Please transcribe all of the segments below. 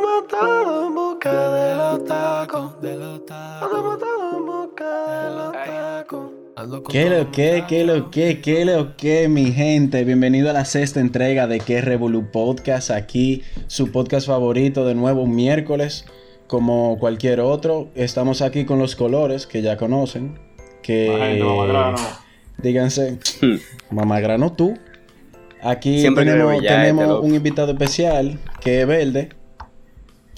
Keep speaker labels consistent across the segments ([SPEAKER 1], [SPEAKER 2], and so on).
[SPEAKER 1] Todos en busca de los tacos, de los tacos. Andamos todos en busca de los tacos.
[SPEAKER 2] ¿Qué lo que, qué lo que, qué lo que, mi gente? Bienvenido a la sexta entrega de Que Revolu Podcast. Aquí, su podcast favorito, de nuevo un miércoles, como cualquier otro. Estamos aquí con los colores que ya conocen. Que.
[SPEAKER 3] Gente, mamagrano.
[SPEAKER 2] Díganse, mamagrano tú. Aquí
[SPEAKER 4] Siempre
[SPEAKER 2] tenemos, tenemos
[SPEAKER 4] este
[SPEAKER 2] un invitado especial que es verde.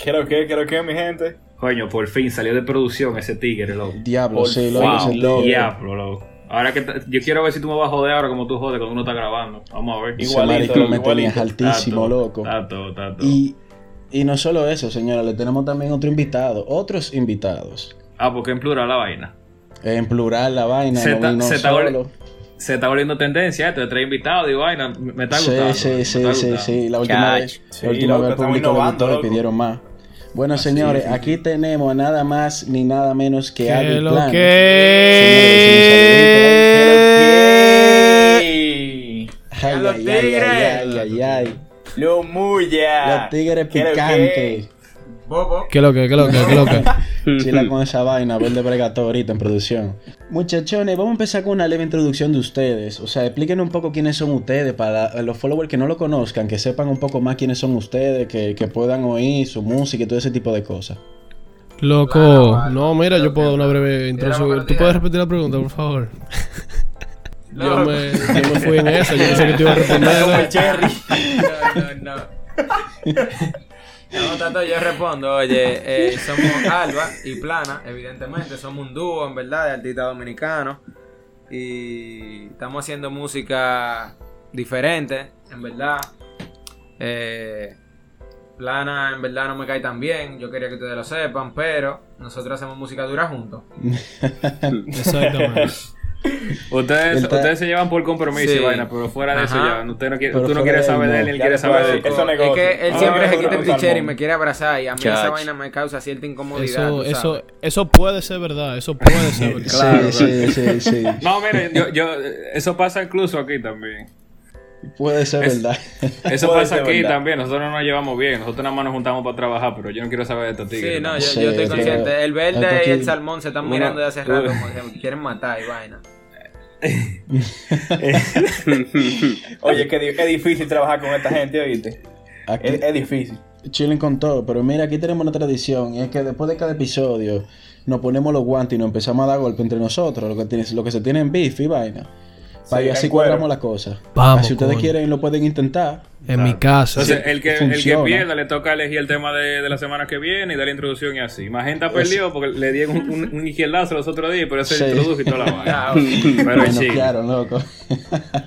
[SPEAKER 3] Quiero que, quiero que, mi gente.
[SPEAKER 5] Coño, por fin salió de producción ese tigre, loco.
[SPEAKER 2] Diablo,
[SPEAKER 3] Por
[SPEAKER 2] sí, lo
[SPEAKER 3] loco.
[SPEAKER 5] Diablo, loco. Ahora que yo quiero ver si tú me vas a joder ahora como tú jodes cuando uno está grabando. Vamos a ver.
[SPEAKER 3] Igualito, igualito.
[SPEAKER 2] tenías altísimo,
[SPEAKER 5] Tato,
[SPEAKER 2] loco.
[SPEAKER 5] Tato, tato.
[SPEAKER 2] Y, y no solo eso, señora, le tenemos también otro invitado, otros invitados.
[SPEAKER 5] Ah, porque en plural la vaina.
[SPEAKER 2] En plural la vaina,
[SPEAKER 5] Se
[SPEAKER 2] no
[SPEAKER 5] está-
[SPEAKER 2] vino
[SPEAKER 5] se está
[SPEAKER 2] solo.
[SPEAKER 5] Se está volviendo tendencia esto de tres invitados, digo, vaina, me me está
[SPEAKER 2] Sí,
[SPEAKER 5] gustando.
[SPEAKER 2] sí, sí, sí,
[SPEAKER 5] gustando.
[SPEAKER 2] sí. La última
[SPEAKER 4] Chach.
[SPEAKER 2] vez,
[SPEAKER 3] Sí,
[SPEAKER 2] la última
[SPEAKER 3] loco,
[SPEAKER 2] vez el público le gustó y
[SPEAKER 3] loco.
[SPEAKER 2] pidieron más. Bueno, señores, aquí tenemos nada más ni nada menos que
[SPEAKER 1] ¿Qué
[SPEAKER 2] Adi
[SPEAKER 1] lo
[SPEAKER 2] Plan.
[SPEAKER 3] ¡Ey!
[SPEAKER 2] Ay,
[SPEAKER 3] los
[SPEAKER 2] ay, ay,
[SPEAKER 3] tigres!
[SPEAKER 2] ay, ay, ay.
[SPEAKER 3] Lo muya.
[SPEAKER 2] Los tigres
[SPEAKER 3] ¿Qué lo que?
[SPEAKER 2] picantes.
[SPEAKER 3] Bobo.
[SPEAKER 1] ¿Qué lo que, qué lo que, qué lo que?
[SPEAKER 2] Chila con esa vaina, verde bregato ahorita en producción. Muchachones, vamos a empezar con una leve introducción de ustedes. O sea, explíquenos un poco quiénes son ustedes para los followers que no lo conozcan, que sepan un poco más quiénes son ustedes, que, que puedan oír su música y todo ese tipo de cosas.
[SPEAKER 1] Loco, no, mira, yo puedo dar una breve introducción. ¿Tú puedes repetir la pregunta, por favor? Yo me, yo me fui en esa, yo pensé que te iba a responder.
[SPEAKER 6] No, no, no. No, tanto yo respondo, oye, eh, somos Alba y Plana, evidentemente, somos un dúo, en verdad, de artistas dominicanos. Y estamos haciendo música diferente, en verdad. Eh, Plana, en verdad, no me cae tan bien, yo quería que ustedes lo sepan, pero nosotros hacemos música dura juntos.
[SPEAKER 1] Exactamente.
[SPEAKER 5] Ustedes,
[SPEAKER 2] Él está-
[SPEAKER 5] ustedes se llevan por compromiso y vaina, pero fuera de eso ya. Usted no quiere, tú no quieres
[SPEAKER 2] él,
[SPEAKER 5] saber de él, ni él quiere saber de
[SPEAKER 3] negocio.
[SPEAKER 6] Es que él
[SPEAKER 3] Ah,
[SPEAKER 6] siempre se quita el tichero y me quiere abrazar y a mí esa vaina me causa cierta incomodidad.
[SPEAKER 1] Eso, eso, puede ser verdad, eso puede ser verdad.
[SPEAKER 5] Claro,
[SPEAKER 2] sí, sí, sí, sí.
[SPEAKER 5] No, miren, yo, yo, eso pasa incluso aquí también.
[SPEAKER 2] Puede ser
[SPEAKER 5] Es-
[SPEAKER 2] verdad.
[SPEAKER 5] Eso
[SPEAKER 3] Puede
[SPEAKER 5] pasa aquí
[SPEAKER 3] verdad.
[SPEAKER 5] también. Nosotros no nos llevamos bien. Nosotros nada más nos juntamos para trabajar, pero yo no quiero saber de estos tigres.
[SPEAKER 6] Sí, no, yo,
[SPEAKER 2] Sí,
[SPEAKER 6] yo estoy consciente. El verde y el salmón se están
[SPEAKER 5] Uno-
[SPEAKER 6] mirando de hace rato como que quieren matar y vaina.
[SPEAKER 3] Oye, que es difícil trabajar con esta gente, oíste.
[SPEAKER 2] Aquí,
[SPEAKER 3] Es, es difícil.
[SPEAKER 2] chillen con todo, pero mira, aquí tenemos una tradición, y es que después de cada episodio nos ponemos los guantes y nos empezamos a dar golpe entre nosotros, lo que, tiene, lo que se tiene en beef y vaina. Para
[SPEAKER 3] Sí,
[SPEAKER 2] así cuadramos la cosa.
[SPEAKER 1] Vamos,
[SPEAKER 2] Así ustedes
[SPEAKER 1] coño.
[SPEAKER 2] quieren, lo pueden intentar.
[SPEAKER 1] En mi casa.
[SPEAKER 5] Entonces, el, que, el que pierda le toca elegir el tema de, de la semana que viene y dar la introducción y así. Magenta perdió porque le dieron un, un, un izquierdazo los otros días, pero se
[SPEAKER 2] Sí.
[SPEAKER 5] introdujo y toda la vaina. Pero
[SPEAKER 2] Bueno,
[SPEAKER 5] sí.
[SPEAKER 2] claro, loco.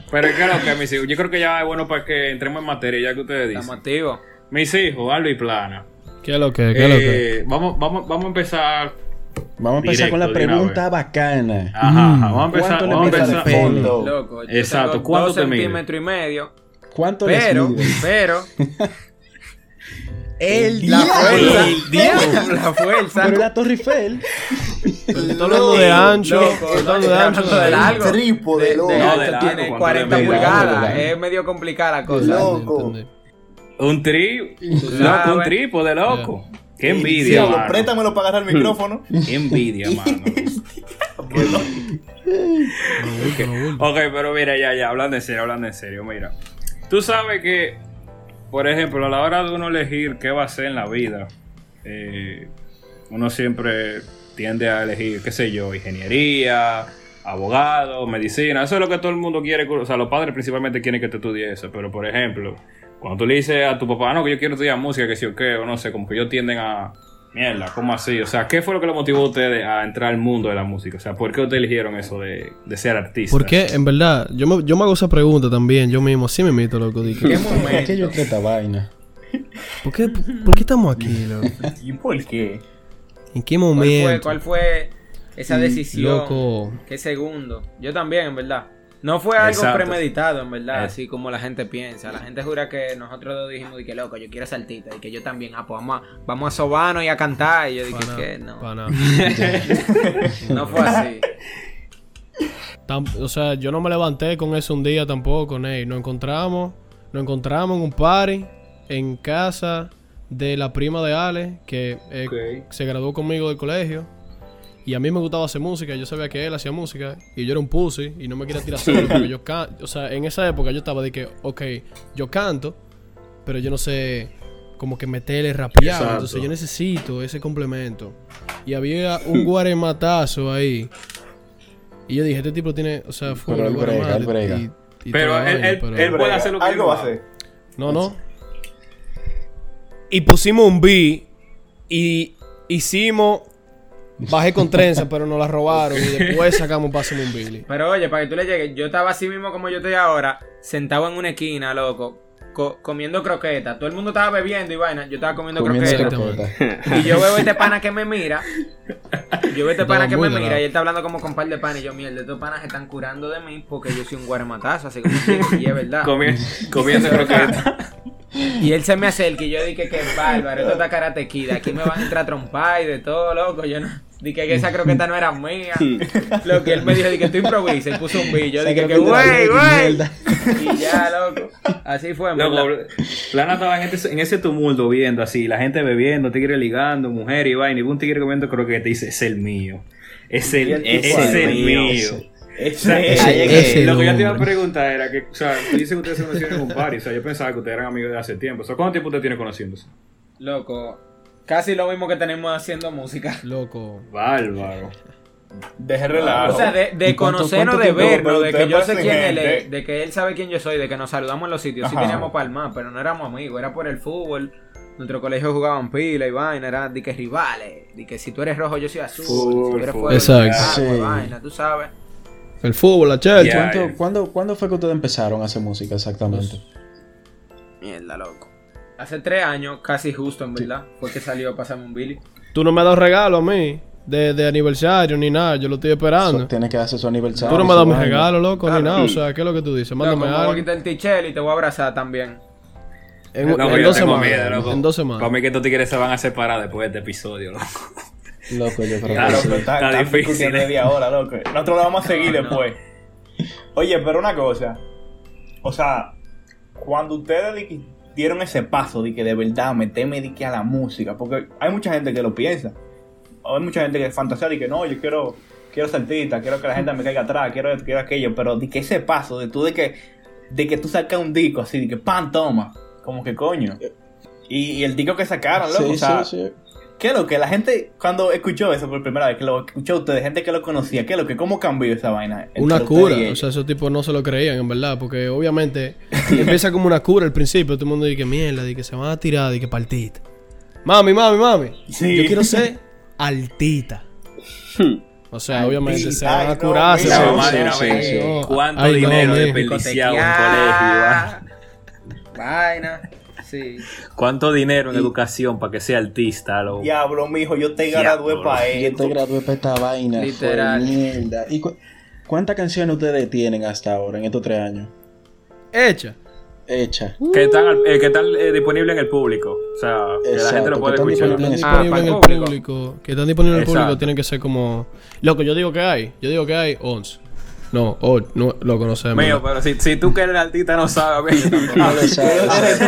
[SPEAKER 5] Pero claro que mis hijos, yo creo que ya es bueno para que entremos en materia, ya que ustedes
[SPEAKER 6] Estamos
[SPEAKER 5] dicen. Mis hijos, Aldo y Plana.
[SPEAKER 1] ¿Qué es lo que, qué es lo que?
[SPEAKER 5] Eh, vamos, vamos, vamos a empezar.
[SPEAKER 2] Vamos a empezar con la
[SPEAKER 5] Directo, de una
[SPEAKER 2] pregunta bacana.
[SPEAKER 5] Ajá, ajá, vamos a empezar.
[SPEAKER 2] ¿Cuánto le
[SPEAKER 5] Vamos a empezar.
[SPEAKER 2] pene?
[SPEAKER 3] Fondo.
[SPEAKER 6] Loco, yo
[SPEAKER 5] Exacto,
[SPEAKER 6] tengo
[SPEAKER 5] ¿cuánto
[SPEAKER 6] dos
[SPEAKER 5] te mide?
[SPEAKER 6] centímetros y medio.
[SPEAKER 2] ¿Cuánto les
[SPEAKER 6] Pero,
[SPEAKER 2] mide?
[SPEAKER 6] pero,
[SPEAKER 2] El
[SPEAKER 6] la fuerza,
[SPEAKER 2] El diablo.
[SPEAKER 6] la fuerza.
[SPEAKER 2] Pero la Torre Eiffel.
[SPEAKER 1] Estoy hablando de ancho.
[SPEAKER 6] Loco,
[SPEAKER 1] estoy
[SPEAKER 6] no,
[SPEAKER 1] hablando
[SPEAKER 6] estoy
[SPEAKER 1] de ancho.
[SPEAKER 6] hablando de largo.
[SPEAKER 7] trípode,
[SPEAKER 6] De-
[SPEAKER 7] loco.
[SPEAKER 6] de
[SPEAKER 5] No, de largo,
[SPEAKER 6] tiene
[SPEAKER 5] ¿cuánto
[SPEAKER 6] 40
[SPEAKER 5] le mide?
[SPEAKER 6] pulgadas.
[SPEAKER 2] Largo.
[SPEAKER 6] Es medio complicada la cosa.
[SPEAKER 7] Loco.
[SPEAKER 5] Un tri, loco, un trípode, loco. Qué envidia,
[SPEAKER 3] Diablo,
[SPEAKER 5] mano.
[SPEAKER 3] préstamelo para agarrar el micrófono.
[SPEAKER 5] Qué envidia, mano.
[SPEAKER 1] Bulto.
[SPEAKER 5] Ok, pero mira, ya, ya, hablando en serio, hablando en serio, mira. Tú sabes que, por ejemplo, a la hora de uno elegir qué va a hacer en la vida, eh, uno siempre tiende a elegir, qué sé yo, ingeniería, abogado, medicina. Eso es lo que todo el mundo quiere. O sea, los padres principalmente quieren que te estudies eso. Pero, por ejemplo, cuando tú le dices a tu papá, no, que yo quiero estudiar música, que sí o qué, o no sé, como que ellos tienden a. Mierda, ¿cómo así? O sea, ¿qué fue lo que lo motivó a ustedes a entrar al mundo de la música? O sea, ¿por qué ustedes eligieron eso de, de ser artista?
[SPEAKER 1] Porque, en verdad, yo me, yo me hago esa pregunta también, yo mismo. Sí me mito, loco. di que-
[SPEAKER 6] ¿Qué
[SPEAKER 2] ¿Por qué yo
[SPEAKER 6] momento?
[SPEAKER 2] creo esta vaina?
[SPEAKER 1] ¿Por qué, por qué estamos aquí, loco?
[SPEAKER 3] ¿Y por qué?
[SPEAKER 1] ¿En qué
[SPEAKER 6] ¿Cuál fue,
[SPEAKER 1] momento?
[SPEAKER 6] cuál fue esa decisión?
[SPEAKER 1] Loco.
[SPEAKER 6] ¿Qué segundo? Yo también, en verdad. No fue algo
[SPEAKER 5] Exacto.
[SPEAKER 6] premeditado, en verdad,
[SPEAKER 5] Eh.
[SPEAKER 6] así como la gente piensa. La gente jura que nosotros dos dijimos de que loco, yo quiero ser artista y que yo también, ah, pues vamos a, vamos a sobarnos y a cantar. Y yo dije
[SPEAKER 1] Pa'
[SPEAKER 6] que no, no fue así.
[SPEAKER 1] Tam- o sea, yo no me levanté con eso un día tampoco, Ney. Nos encontramos, nos encontramos en un party, en casa de la prima de Ale, que eh, se graduó conmigo del colegio. Y a mí me gustaba hacer música, yo sabía que él hacía música y yo era un pussy y no me quería tirar solo porque yo canto. O sea, en esa época yo estaba de que, ok, yo canto, pero yo no sé como que meterle rapeado.
[SPEAKER 5] Exacto.
[SPEAKER 1] Entonces yo necesito ese complemento. Y había un guarematazo ahí. Y yo dije, este tipo tiene, o sea, fue
[SPEAKER 2] Pero brega, brega.
[SPEAKER 1] y- y
[SPEAKER 5] Pero él,
[SPEAKER 1] vaina,
[SPEAKER 5] él,
[SPEAKER 1] pero-
[SPEAKER 5] él puede hacer lo que
[SPEAKER 3] Algo va a hacer.
[SPEAKER 1] No, no. Y pusimos un beat y hicimos. Bajé con trenza, pero nos la robaron. Y después sacamos Pásame un Billy.
[SPEAKER 6] Pero oye, para que tú le llegues, yo estaba así mismo como yo estoy ahora, sentado en una esquina, loco, co- comiendo croquetas. Todo el mundo estaba bebiendo y vaina, yo estaba comiendo,
[SPEAKER 2] Comiendo
[SPEAKER 6] croquetas.
[SPEAKER 2] croqueta.
[SPEAKER 6] Y yo veo este pana que me mira. Yo veo este pana que me mira y él está hablando como con un par de panes. Y yo, mierda, estos panas se están curando de mí porque yo soy un guarematazo, así como que- y es verdad.
[SPEAKER 5] Comi- comiendo croquetas.
[SPEAKER 6] Y él se me acerca y yo dije que es bárbaro, esto está karate kid, aquí me van a entrar a trompar y de todo, loco. Yo no, dije que esa croqueta no era mía. Lo que él me dijo, dije, tú improvisa y puso un
[SPEAKER 2] Esa
[SPEAKER 6] dije que, güey, güey. Y ya, loco. Así fue,
[SPEAKER 5] Loco. Plana estaba en, este- en ese tumulto viendo así, la gente bebiendo, tigre ligando, mujer y vaina, y un tigre comiendo croqueta y dice, es el mío. Es el, es,
[SPEAKER 3] tipo,
[SPEAKER 5] el
[SPEAKER 3] "Ay,
[SPEAKER 5] mío.
[SPEAKER 3] Ese.
[SPEAKER 5] O sea,
[SPEAKER 3] Ese.
[SPEAKER 1] ese
[SPEAKER 5] lo que yo te iba a preguntar era que, o sea, tú dices que ustedes se conocieron en un party, o sea, yo pensaba que ustedes eran amigos de hace tiempo. O sea, ¿cuánto tiempo usted tiene conociéndose?
[SPEAKER 6] Loco, casi lo mismo que tenemos haciendo música.
[SPEAKER 1] Loco.
[SPEAKER 5] Bárbaro.
[SPEAKER 3] Deje relajo.
[SPEAKER 6] O sea, de, de
[SPEAKER 2] ¿Y cuánto-
[SPEAKER 6] conocernos,
[SPEAKER 2] cuánto
[SPEAKER 6] de vernos, de que yo sé quién él es, de que él sabe quién yo soy, de que nos saludamos en los sitios. Sí
[SPEAKER 3] Ajá.
[SPEAKER 6] teníamos palmas, pero no éramos amigos, era por el fútbol. Nuestro colegio jugaban pila y vaina, era de que rivales, de que si tú eres rojo yo soy azul,
[SPEAKER 5] Fútbol,
[SPEAKER 6] si tú eres
[SPEAKER 5] fútbol.
[SPEAKER 6] fuego,
[SPEAKER 1] Exacto.
[SPEAKER 6] yo soy agua,
[SPEAKER 2] Sí.
[SPEAKER 6] vaina, tú sabes.
[SPEAKER 1] El fútbol, la.
[SPEAKER 5] Ya.
[SPEAKER 2] ¿Cuánto- cuándo, cuándo fue que ustedes empezaron a hacer música exactamente?
[SPEAKER 6] Mierda, loco. Hace tres años, casi justo en verdad, fue que salió Pasame un Billy.
[SPEAKER 1] Tú no me has dado regalo a mí. De, de aniversario ni nada. Yo lo estoy esperando.
[SPEAKER 2] So, tiene que hacer su aniversario.
[SPEAKER 1] Tú no me
[SPEAKER 2] su
[SPEAKER 1] das mi
[SPEAKER 2] vaina.
[SPEAKER 1] regalo, loco,
[SPEAKER 6] Claro.
[SPEAKER 1] ni nada. O sea, ¿qué es lo que tú dices? Mándame
[SPEAKER 6] me voy a
[SPEAKER 1] algo.
[SPEAKER 6] quitar el tichel y te voy a abrazar también.
[SPEAKER 1] En,
[SPEAKER 5] Loco,
[SPEAKER 1] en dos semanas.
[SPEAKER 5] miedo, loco.
[SPEAKER 1] En dos semanas.
[SPEAKER 5] Para mí que estos tigres se van a separar después de este episodio, loco.
[SPEAKER 2] Loco, yo creo
[SPEAKER 5] Claro,
[SPEAKER 2] que
[SPEAKER 3] Loco, está,
[SPEAKER 5] está
[SPEAKER 3] está
[SPEAKER 5] difícil,
[SPEAKER 3] media hora, loco. Nosotros lo vamos a seguir
[SPEAKER 6] No, no.
[SPEAKER 3] después. Oye, pero una cosa. O sea, cuando ustedes dieron ese paso de que de verdad meterme de que a la música, porque hay mucha gente que lo piensa. O hay mucha gente que fantasea de que no, yo quiero, quiero ser artista, quiero que la gente me caiga atrás, quiero quiero aquello, pero de que ese paso, de tú de que, de que tú sacas un disco así, de que pan toma, como que coño. Y, y el disco que sacaron, loco,
[SPEAKER 2] Sí,
[SPEAKER 3] o sea,
[SPEAKER 2] sí, sí.
[SPEAKER 3] ¿Qué es lo que la gente, cuando escuchó eso por primera vez, que lo escuchó ustedes, gente que lo conocía, qué es lo que, cómo cambió esa vaina?
[SPEAKER 1] Una cura, o sea, esos tipos no se lo creían, en verdad, porque obviamente empieza como una cura al principio. Todo el mundo dice que mierda, de que se van a tirar, de que partita. Mami, mami, mami.
[SPEAKER 3] Sí.
[SPEAKER 1] Yo quiero ser altita. O sea, obviamente se van a
[SPEAKER 3] no,
[SPEAKER 1] curar. se van a-
[SPEAKER 2] sí,
[SPEAKER 5] una
[SPEAKER 2] sí.
[SPEAKER 1] No,
[SPEAKER 5] ¿Cuánto
[SPEAKER 1] ay, no,
[SPEAKER 5] dinero
[SPEAKER 1] men.
[SPEAKER 5] desperdiciado en colegio? va?
[SPEAKER 6] Vaina. Sí.
[SPEAKER 5] ¿Cuánto dinero en educación para que sea artista, loco?
[SPEAKER 3] Diablo, mijo, yo te gradué para
[SPEAKER 2] Yo
[SPEAKER 3] esto.
[SPEAKER 2] te gradué para esta vaina.
[SPEAKER 6] Literal.
[SPEAKER 2] Mierda. ¿Y cu- cuántas canciones ustedes tienen hasta ahora, en estos tres años?
[SPEAKER 1] Hecha.
[SPEAKER 2] Hechas.
[SPEAKER 5] Que están, al- eh, que están eh, disponibles en el público. O sea, que la gente lo
[SPEAKER 2] que
[SPEAKER 5] puede
[SPEAKER 2] están
[SPEAKER 5] escuchar.
[SPEAKER 2] disponibles
[SPEAKER 1] Están
[SPEAKER 6] Ah,
[SPEAKER 1] disponibles
[SPEAKER 6] para
[SPEAKER 1] en
[SPEAKER 6] el público.
[SPEAKER 1] público. Que están disponibles en el público tienen que ser como. Loco, yo digo que hay. Yo digo que hay 11. No, o no lo conocemos.
[SPEAKER 5] Mío, pero si, si tú que eres artista no sabes, a mí,
[SPEAKER 2] No lo sabes.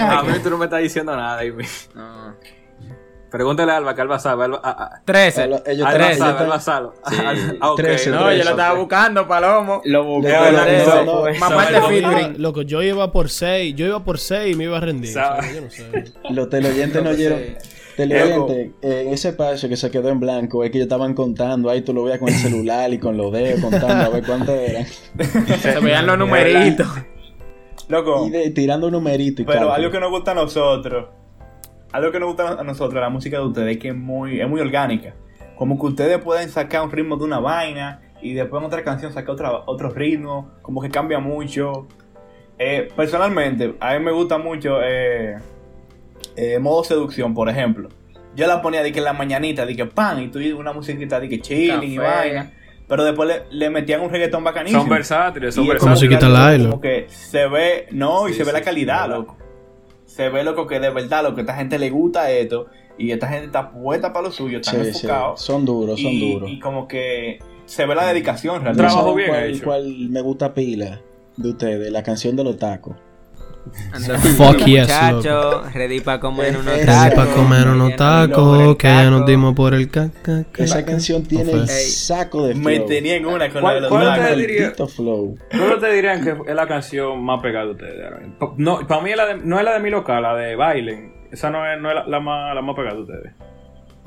[SPEAKER 5] a mí tú no me estás diciendo nada. Amy.
[SPEAKER 6] No.
[SPEAKER 5] Pregúntale a Alba, que Alba sabe. Alba, ah, ah,
[SPEAKER 6] 13.
[SPEAKER 2] Alba- ellos
[SPEAKER 5] Alba
[SPEAKER 2] ellos
[SPEAKER 5] sabe,
[SPEAKER 2] están-
[SPEAKER 5] Alba sabe. Ah, ok.
[SPEAKER 2] Trece,
[SPEAKER 6] No, yo lo estaba
[SPEAKER 5] ok.
[SPEAKER 6] buscando, Palomo.
[SPEAKER 3] Lo busqué.
[SPEAKER 2] No, no, no,
[SPEAKER 1] loco, yo iba por 6. Yo iba por 6 y me iba a rendir.
[SPEAKER 5] Sabe.
[SPEAKER 1] o sea, yo no sé.
[SPEAKER 2] Los teleoyentes no oyeron.
[SPEAKER 6] Sí.
[SPEAKER 2] Teleoyentes, eh, en ese espacio que se quedó en blanco, es que ellos estaban contando. Ahí tú lo veías con el celular y con los dedos contando a ver cuántos eran.
[SPEAKER 6] Se veían los numeritos.
[SPEAKER 3] Loco,
[SPEAKER 2] Y de- tirando un numerito y
[SPEAKER 3] pero
[SPEAKER 2] cálculo.
[SPEAKER 3] algo que nos gusta a nosotros, algo que nos gusta a nosotros, la música de ustedes, es que es muy, es muy orgánica. Como que ustedes pueden sacar un ritmo de una vaina y después en otra canción sacar otra, otro ritmo, como que cambia mucho. Eh, personalmente, a mí me gusta mucho eh, eh, modo seducción, por ejemplo. Yo la ponía de que en la mañanita, de que pan, y tú y una musiquita de que chilling y
[SPEAKER 6] Café.
[SPEAKER 3] vaina. Pero después le, le metían un reggaetón bacanísimo.
[SPEAKER 5] Son versátiles, son
[SPEAKER 3] Y
[SPEAKER 1] Como
[SPEAKER 5] versátiles.
[SPEAKER 3] Como que se ve, no, y
[SPEAKER 5] Sí,
[SPEAKER 3] se ve la calidad,
[SPEAKER 5] sí,
[SPEAKER 3] loco. Se ve, loco, que de verdad, lo que a esta gente le gusta esto. Y esta gente está puesta para lo suyo, están
[SPEAKER 2] Sí, sí.
[SPEAKER 3] enfocados.
[SPEAKER 2] Son duros, son
[SPEAKER 3] y,
[SPEAKER 2] duros.
[SPEAKER 3] y como que se ve la dedicación
[SPEAKER 2] ¿No
[SPEAKER 3] realmente.
[SPEAKER 5] Trabajo bien
[SPEAKER 2] cuál,
[SPEAKER 5] hecho.
[SPEAKER 2] cuál me gusta pila de ustedes? La canción de los tacos.
[SPEAKER 1] Fuck yes,
[SPEAKER 6] muchacho, ready para comer unos tacos.
[SPEAKER 1] Para comer unos tacos que ya nos dimos por el caca.
[SPEAKER 2] Esa canción tiene el saco de flow.
[SPEAKER 3] Me tenía en una con
[SPEAKER 5] ¿Cuál-
[SPEAKER 3] la?
[SPEAKER 2] Maldito flow.
[SPEAKER 5] ¿Cuál te dirían que es la canción más pegada de ustedes No, para mí es la de- no es la de mi local, la de Bailen. Esa no es, no es la, la más, la más pegada de ustedes.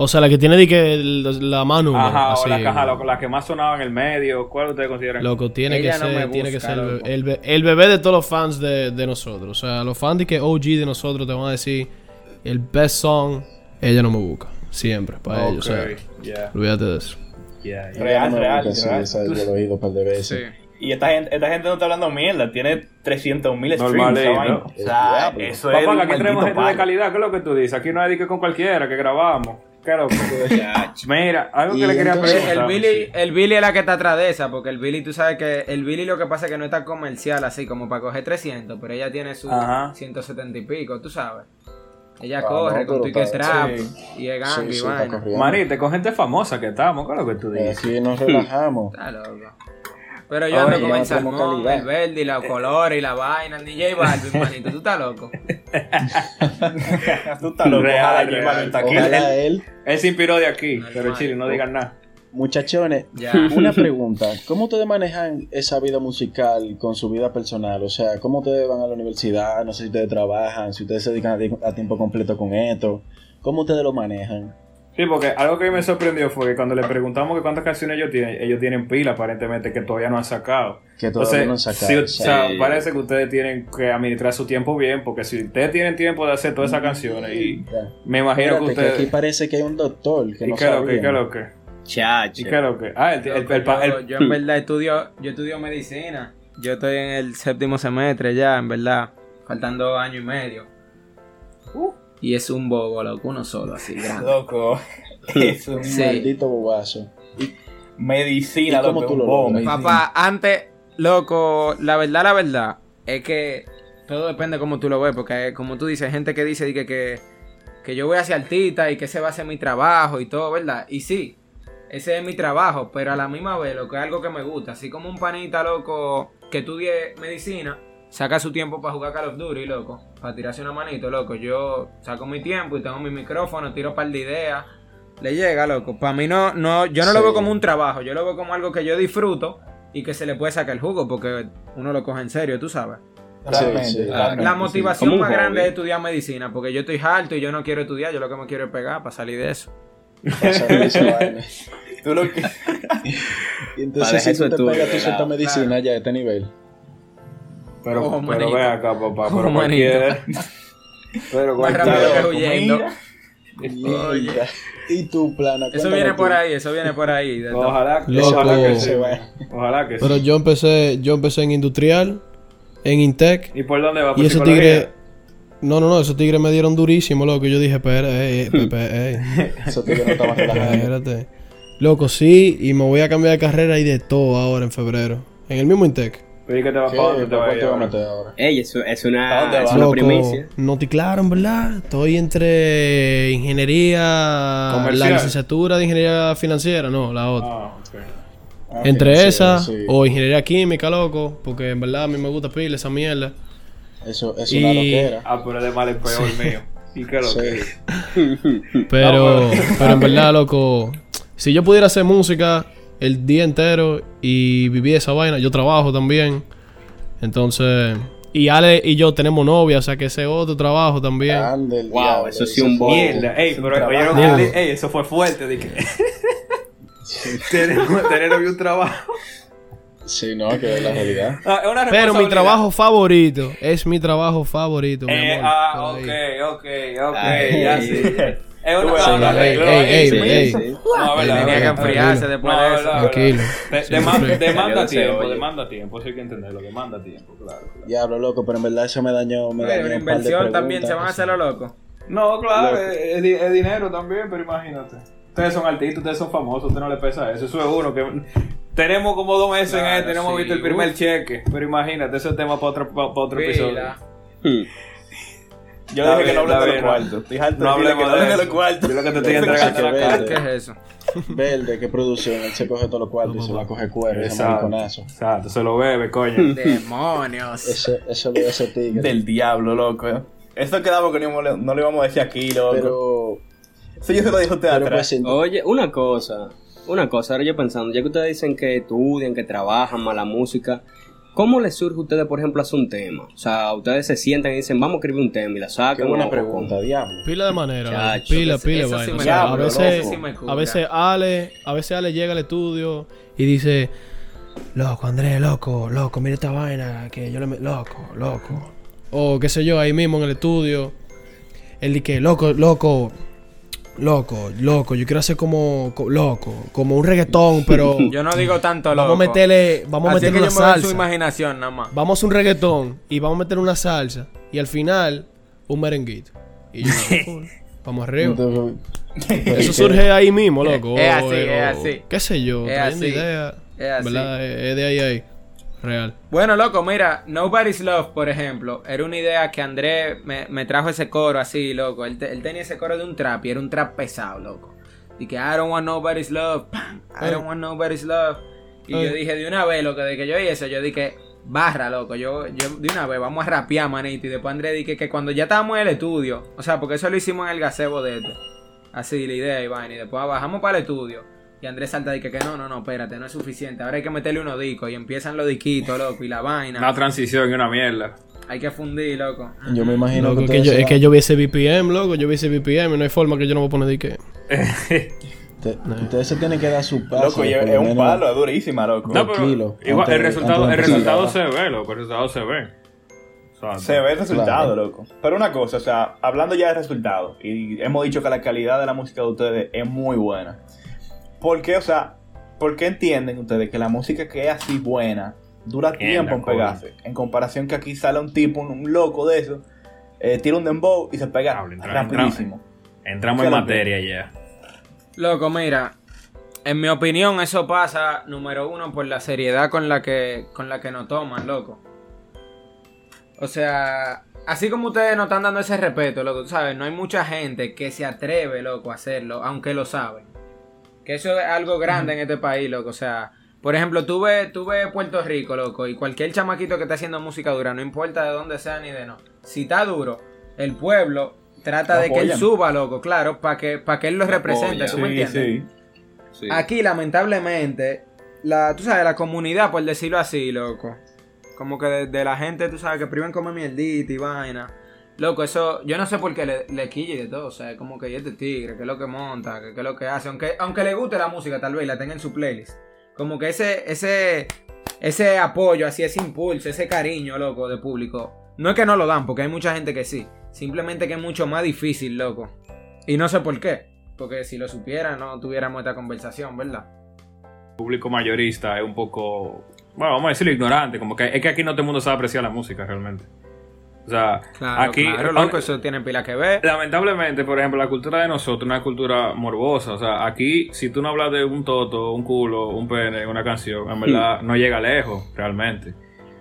[SPEAKER 1] O sea, la que tiene de que el- la mano.
[SPEAKER 5] Ajá,
[SPEAKER 1] así,
[SPEAKER 5] o la caja, la, la que más sonaba en el medio. ¿Cuál ustedes consideran?
[SPEAKER 1] Loco, tiene que
[SPEAKER 6] Ella no
[SPEAKER 1] ser,
[SPEAKER 6] me
[SPEAKER 1] tiene que
[SPEAKER 6] busca,
[SPEAKER 1] ser el, el be- el bebé de todos los fans de, de nosotros. O sea, los fans de que OG de nosotros te van a decir el best song, ella no me busca. Siempre, para
[SPEAKER 5] Ok,
[SPEAKER 1] ellos. O sea,
[SPEAKER 5] ya,
[SPEAKER 1] olvídate de eso.
[SPEAKER 3] Real,
[SPEAKER 2] no
[SPEAKER 3] real,
[SPEAKER 2] busca, sí,
[SPEAKER 3] real.
[SPEAKER 2] esa yo lo he oído un par de veces.
[SPEAKER 6] Sí.
[SPEAKER 3] Y esta gente, esta gente no está hablando mierda, tiene 300 mil streams.
[SPEAKER 5] Normalito.
[SPEAKER 3] esa vaina. O sea, eso es
[SPEAKER 5] Papá, que aquí tenemos gente de calidad. ¿Qué es lo que tú dices? Aquí no hay de que con cualquiera que grabamos. Mira, algo que
[SPEAKER 2] Y
[SPEAKER 5] le quería
[SPEAKER 2] entonces,
[SPEAKER 5] preguntar.
[SPEAKER 6] El Billy, el Billy es la que está atrás de esa, porque el Billy, tú sabes que el Billy lo que pasa es que no está comercial así como para coger 300, pero ella tiene sus
[SPEAKER 5] Ajá.
[SPEAKER 6] 170 y pico, tú sabes. Ella
[SPEAKER 2] Ah,
[SPEAKER 6] corre
[SPEAKER 2] no,
[SPEAKER 6] con tu y que trap
[SPEAKER 3] sí.
[SPEAKER 6] y es
[SPEAKER 2] Sí,
[SPEAKER 6] gang y
[SPEAKER 2] sí, está
[SPEAKER 6] vaina.
[SPEAKER 5] Manite, con gente famosa que estamos. ¿Qué es lo que tú
[SPEAKER 2] Y
[SPEAKER 5] dices?
[SPEAKER 2] Aquí nos relajamos.
[SPEAKER 6] Está loco. Pero yo ando
[SPEAKER 5] Oye,
[SPEAKER 6] con
[SPEAKER 2] no
[SPEAKER 6] el salmón, el verde y los colores y la vaina, el DJ Balvin, manito, tú estás loco.
[SPEAKER 3] Tú estás loco,
[SPEAKER 5] Real,
[SPEAKER 3] ojalá
[SPEAKER 5] real.
[SPEAKER 2] Ojalá él.
[SPEAKER 5] Él se inspiró de aquí, pero chile, no digan nada.
[SPEAKER 2] Muchachones,
[SPEAKER 6] Ya.
[SPEAKER 2] una pregunta. ¿Cómo ustedes manejan esa vida musical con su vida personal? O sea, ¿cómo ustedes van a la universidad? No sé si ustedes trabajan, si ustedes se dedican a tiempo completo con esto. ¿Cómo ustedes lo manejan?
[SPEAKER 5] Sí, porque algo que me sorprendió fue que cuando le preguntamos que cuántas canciones ellos tienen, ellos tienen pila aparentemente que todavía no han sacado.
[SPEAKER 2] Que todavía
[SPEAKER 5] Entonces,
[SPEAKER 2] no han sacado.
[SPEAKER 5] sí, o
[SPEAKER 2] sea,
[SPEAKER 5] parece que ustedes tienen que administrar su tiempo bien, porque si ustedes tienen tiempo de hacer todas esas canciones, y me imagino
[SPEAKER 2] Espérate,
[SPEAKER 5] que
[SPEAKER 2] que
[SPEAKER 5] ustedes...
[SPEAKER 2] aquí parece que hay un doctor que
[SPEAKER 5] ¿Y
[SPEAKER 2] no
[SPEAKER 5] qué es lo que?
[SPEAKER 2] sabía.
[SPEAKER 5] ¿Qué es lo que? ¿Y
[SPEAKER 4] Chacho.
[SPEAKER 5] qué es lo que? Ah, el, el, el, el-
[SPEAKER 6] yo,
[SPEAKER 5] el-
[SPEAKER 6] yo en verdad estudio, yo estudio medicina. Yo estoy en el séptimo semestre ya, en verdad. Faltando año y medio.
[SPEAKER 5] Uh.
[SPEAKER 6] Y es un bobo, loco, uno solo, así, grande.
[SPEAKER 3] Loco. Es un
[SPEAKER 6] Sí.
[SPEAKER 2] Maldito bobazo.
[SPEAKER 3] medicina,
[SPEAKER 2] ¿Y cómo
[SPEAKER 3] loco.
[SPEAKER 2] tú lo
[SPEAKER 3] bobo, medicina.
[SPEAKER 6] Papá, antes, loco, la verdad, la verdad, es que todo depende como tú lo ves, porque como tú dices, hay gente que dice que, que, que yo voy hacia artista y que ese va a ser mi trabajo y todo, ¿verdad? Y sí, ese es mi trabajo, pero a la misma vez, lo que es algo que me gusta, así como un panita, loco, que estudie medicina, saca su tiempo para jugar Call of Duty, loco, para tirarse una manito, loco, yo saco mi tiempo y tengo mi micrófono, tiro un par de ideas. Le llega, loco. Para mí no, no, yo no lo veo como un trabajo, yo lo veo como algo que yo disfruto y que se le puede sacar el jugo porque uno lo coge en serio, tú sabes.
[SPEAKER 3] Realmente,
[SPEAKER 2] Sí, sí.
[SPEAKER 3] realmente,
[SPEAKER 6] La motivación más grande es estudiar medicina porque yo estoy harto y yo no quiero estudiar, yo lo que me quiero es pegar para salir de eso.
[SPEAKER 3] Tú lo que...
[SPEAKER 2] Y entonces, si tú te
[SPEAKER 4] estudio,
[SPEAKER 2] pegas tu
[SPEAKER 4] ¿verdad?
[SPEAKER 2] cierta medicina ya a este nivel.
[SPEAKER 5] Pero,
[SPEAKER 6] Oh,
[SPEAKER 5] pero ve acá, papá,
[SPEAKER 6] Oh,
[SPEAKER 5] pero
[SPEAKER 6] manito.
[SPEAKER 5] cualquiera. Pero
[SPEAKER 6] Más
[SPEAKER 5] cualquiera.
[SPEAKER 6] rápido que
[SPEAKER 3] loco,
[SPEAKER 6] huyendo.
[SPEAKER 2] Mierda. Y tú, plana.
[SPEAKER 6] Eso viene
[SPEAKER 2] tú.
[SPEAKER 6] por ahí, eso viene por ahí.
[SPEAKER 5] Ojalá,
[SPEAKER 1] Loco.
[SPEAKER 5] ojalá que sí. Ojalá que sí.
[SPEAKER 1] Pero yo empecé, yo empecé en industrial, en Intec,
[SPEAKER 5] ¿Y por dónde va? ¿Por
[SPEAKER 1] y esos tigres. No, no, no, esos tigres me dieron durísimo, loco. Yo dije, espera, ey, ey, Pepe, ey.
[SPEAKER 2] Eso te no estaba relajando.
[SPEAKER 1] Espérate. Loco, sí, y me voy a cambiar de carrera y de todo ahora en febrero. En el mismo Intec.
[SPEAKER 5] Oye, ¿qué te va dónde te
[SPEAKER 2] ¿Por
[SPEAKER 5] va a
[SPEAKER 2] te va meter ahora?
[SPEAKER 4] Ey, eso es
[SPEAKER 3] ¿A
[SPEAKER 4] una, es una
[SPEAKER 1] Loco,
[SPEAKER 4] primicia.
[SPEAKER 1] no te claro, en verdad. Estoy entre ingeniería,
[SPEAKER 5] Comercial.
[SPEAKER 1] la licenciatura de ingeniería financiera, no, la otra.
[SPEAKER 5] Ah, ok.
[SPEAKER 2] Ah,
[SPEAKER 1] entre
[SPEAKER 2] sí,
[SPEAKER 1] esa
[SPEAKER 2] sí.
[SPEAKER 1] o ingeniería química, loco, porque en verdad a mí me gusta pila esa mierda.
[SPEAKER 2] Eso es
[SPEAKER 1] Y-
[SPEAKER 2] una loquera.
[SPEAKER 5] Ah, pero es de mal el peor mío. ¿Y qué es lo que?
[SPEAKER 2] Sí.
[SPEAKER 1] Pero, pero en verdad, loco, si yo pudiera hacer música el día entero y vivir esa vaina, yo trabajo también. Entonces, y Ale y yo tenemos novia, o sea que ese es otro trabajo también.
[SPEAKER 2] Ande el
[SPEAKER 4] Wow,
[SPEAKER 2] diablo,
[SPEAKER 4] eso sí un bobo.
[SPEAKER 5] Mierda, ey, pero oyeron ey, eso fue fuerte, que tenemos tener hoy un trabajo.
[SPEAKER 2] Sí, no, que es la realidad.
[SPEAKER 5] Ah, es una
[SPEAKER 1] Pero mi trabajo favorito es mi trabajo favorito, mi
[SPEAKER 5] Eh,
[SPEAKER 1] amor.
[SPEAKER 5] ah, ok, ok, ok,
[SPEAKER 4] Ay.
[SPEAKER 5] ya sí. Es una no,
[SPEAKER 1] ey,
[SPEAKER 5] no,
[SPEAKER 1] ey,
[SPEAKER 5] ey,
[SPEAKER 1] ey,
[SPEAKER 5] sí,
[SPEAKER 1] ey.
[SPEAKER 5] sí. No,
[SPEAKER 1] Ey,
[SPEAKER 5] verdad,
[SPEAKER 6] Tenía que enfriarse después de eso.
[SPEAKER 1] Tranquilo.
[SPEAKER 5] demanda- tiempo, demanda tiempo, eso hay que entenderlo, demanda tiempo, claro.
[SPEAKER 2] Diablo, loco, pero en verdad eso me dañó. Me dañó
[SPEAKER 6] una inversión también se van a hacer los locos.
[SPEAKER 5] No, claro,
[SPEAKER 2] Loco.
[SPEAKER 5] es, es di- es dinero también, pero imagínate. Ustedes son artistas, ustedes son famosos, a usted no le pesa eso. Eso es uno que. Tenemos como dos meses en este, no hemos
[SPEAKER 6] sí,
[SPEAKER 5] visto el primer cheque. Pero imagínate, ese es tema para otro, para, otro episodio.
[SPEAKER 3] Yo dije que no hablen de los cuartos. Estoy harto
[SPEAKER 5] No
[SPEAKER 3] que hablen
[SPEAKER 5] de
[SPEAKER 3] de los
[SPEAKER 5] eso.
[SPEAKER 3] cuartos.
[SPEAKER 5] Yo lo que te estoy
[SPEAKER 2] Eso
[SPEAKER 5] entregando
[SPEAKER 2] que.
[SPEAKER 6] ¿Qué es eso?
[SPEAKER 2] Verde, qué producción. Él se coge todos los cuartos y se va a coger cuero.
[SPEAKER 5] Exacto. Exacto, se lo bebe, coño.
[SPEAKER 6] Demonios.
[SPEAKER 2] Ese, eso lo ese tigre.
[SPEAKER 3] Del diablo, loco. Esto quedamos que no, no lo íbamos a decir aquí, loco.
[SPEAKER 2] Pero,
[SPEAKER 3] Eso yo se lo dije a usted
[SPEAKER 2] pero
[SPEAKER 3] atrás.
[SPEAKER 2] pues,
[SPEAKER 4] Oye, una cosa, una cosa, ahora yo pensando, ya que ustedes dicen que estudian, que trabajan más la música, ¿cómo les surge a ustedes, por ejemplo, hacer un tema? O sea, ustedes se sientan y dicen, vamos a escribir un tema y la
[SPEAKER 2] qué
[SPEAKER 4] sacan.
[SPEAKER 2] buena
[SPEAKER 4] o-
[SPEAKER 2] pregunta, diablo.
[SPEAKER 1] Pila de manera.
[SPEAKER 4] Chacho,
[SPEAKER 1] pila,
[SPEAKER 6] eso-
[SPEAKER 1] pila, vaina.
[SPEAKER 6] sí
[SPEAKER 1] O sea, a veces.
[SPEAKER 6] Sí
[SPEAKER 1] a veces Ale, a veces Ale llega al estudio y dice, loco, Andrés, loco, loco, mira esta vaina que yo le, me- loco, loco. O qué sé yo, ahí mismo en el estudio, él dice, loco, loco, loco, loco, yo quiero hacer como, co- loco, como un reggaetón, pero
[SPEAKER 6] Yo no digo tanto loco.
[SPEAKER 1] vamos a meterle, vamos a
[SPEAKER 6] Así
[SPEAKER 1] meterle una
[SPEAKER 6] su
[SPEAKER 1] salsa.
[SPEAKER 6] imaginación nada más.
[SPEAKER 1] Vamos a hacer un reggaetón y vamos a meter una salsa y al final un merenguito. Y yo, cool, vamos arriba. Eso surge ahí mismo, loco.
[SPEAKER 6] Es así,
[SPEAKER 1] o-
[SPEAKER 6] es así.
[SPEAKER 1] ¿Qué sé yo?
[SPEAKER 6] Es
[SPEAKER 1] trayendo
[SPEAKER 6] así,
[SPEAKER 1] ideas.
[SPEAKER 6] es así.
[SPEAKER 1] ¿Verdad? Es es de ahí a ahí. Real.
[SPEAKER 6] Bueno, loco, mira, Nobody's Love, por ejemplo, era una idea que Andrés me, me trajo ese coro así, loco. Él, él tenía ese coro de un trap y era un trap pesado, loco. Y que I don't want nobody's love, pam, I don't want nobody's love. Y yo dije de una vez, loco, de que yo oí eso, yo dije, barra, loco, yo, yo de una vez, vamos a rapear, manito. Y después Andrés dije que cuando ya estábamos en el estudio, o sea, porque eso lo hicimos en el gazebo de este. Así, la idea, Iván. Y después bajamos para el estudio. Y Andrés salta y que, que no, no, no, espérate, no es suficiente. Ahora hay que meterle unos discos. Y empiezan los disquitos, loco, y la vaina.
[SPEAKER 5] Una transición y una mierda.
[SPEAKER 6] Hay que fundir, loco.
[SPEAKER 2] yo me imagino
[SPEAKER 1] Loco,
[SPEAKER 2] que,
[SPEAKER 1] que yo,
[SPEAKER 2] ustedes
[SPEAKER 1] es que yo vi ese BPM, loco. Yo vi ese BPM y no hay forma que yo no me ponga de que.
[SPEAKER 2] te- ustedes se tienen que dar su paso.
[SPEAKER 3] Loco, es es un
[SPEAKER 2] menos-
[SPEAKER 3] palo, es durísima, loco.
[SPEAKER 5] No, pero
[SPEAKER 2] Tranquilo,
[SPEAKER 5] igual,
[SPEAKER 2] antes
[SPEAKER 5] el resultado,
[SPEAKER 2] antes
[SPEAKER 5] el resultado se ve, loco. El resultado se ve.
[SPEAKER 3] Se ve el resultado,
[SPEAKER 2] Claro.
[SPEAKER 3] loco. Pero una cosa, o sea, hablando ya de resultados, y hemos dicho que la calidad de la música de ustedes es muy buena. ¿Por qué, o sea, por qué entienden ustedes que la música que es así buena dura tiempo en pegarse? En comparación que aquí sale un tipo, un, un loco de eso, eh, tira un dembow y se pega
[SPEAKER 5] entra-
[SPEAKER 3] rapidísimo.
[SPEAKER 5] Entramos
[SPEAKER 3] ¿Qué
[SPEAKER 5] en materia ya.
[SPEAKER 6] Loco, mira. En mi opinión, eso pasa, número uno, por la seriedad con la que, con la que nos toman, loco. O sea, así como ustedes nos están dando ese respeto, loco, tú sabes, no hay mucha gente que se atreve, loco, a hacerlo, aunque lo saben. Que eso es algo grande en este país, loco. O sea, por ejemplo, tú ves, tú ves Puerto Rico, loco, y cualquier chamaquito que está haciendo música dura, no importa de dónde sea ni de no. Si está duro, el pueblo trata
[SPEAKER 3] Lo
[SPEAKER 6] de que él
[SPEAKER 3] apoyan.
[SPEAKER 6] suba, loco, claro, para que, para que él lo represente, ¿tú me
[SPEAKER 3] Sí,
[SPEAKER 6] entiendes?
[SPEAKER 3] sí.
[SPEAKER 6] Aquí, lamentablemente, la, tú sabes, la comunidad, por decirlo así, loco. Como que de, de la gente, tú sabes, que privan como mierdita y vaina. Loco, eso, yo no sé por qué le, le quille de todo. O sea, como que y este tigre, que es lo que monta, que, es lo que hace. Aunque, aunque le guste la música, tal vez, la tenga en su playlist. Como que ese, ese, ese apoyo, así, ese impulso, ese cariño, loco, de público. No es que no lo dan, porque hay mucha gente que sí. Simplemente que es mucho más difícil, loco. Y no sé por qué. Porque si lo supiera, no tuviéramos esta conversación, ¿verdad?
[SPEAKER 5] El público mayorista es un poco. Bueno, vamos a decirlo ignorante. Como que es que aquí no todo el mundo sabe apreciar la música realmente. O sea,
[SPEAKER 6] Claro,
[SPEAKER 5] aquí.
[SPEAKER 6] claro, loco, eso tiene pila que ver.
[SPEAKER 5] Lamentablemente, por ejemplo, la cultura de nosotros es una cultura morbosa. O sea, aquí, si tú no hablas de un toto, un culo, un pene, una canción, en verdad, no llega lejos, realmente.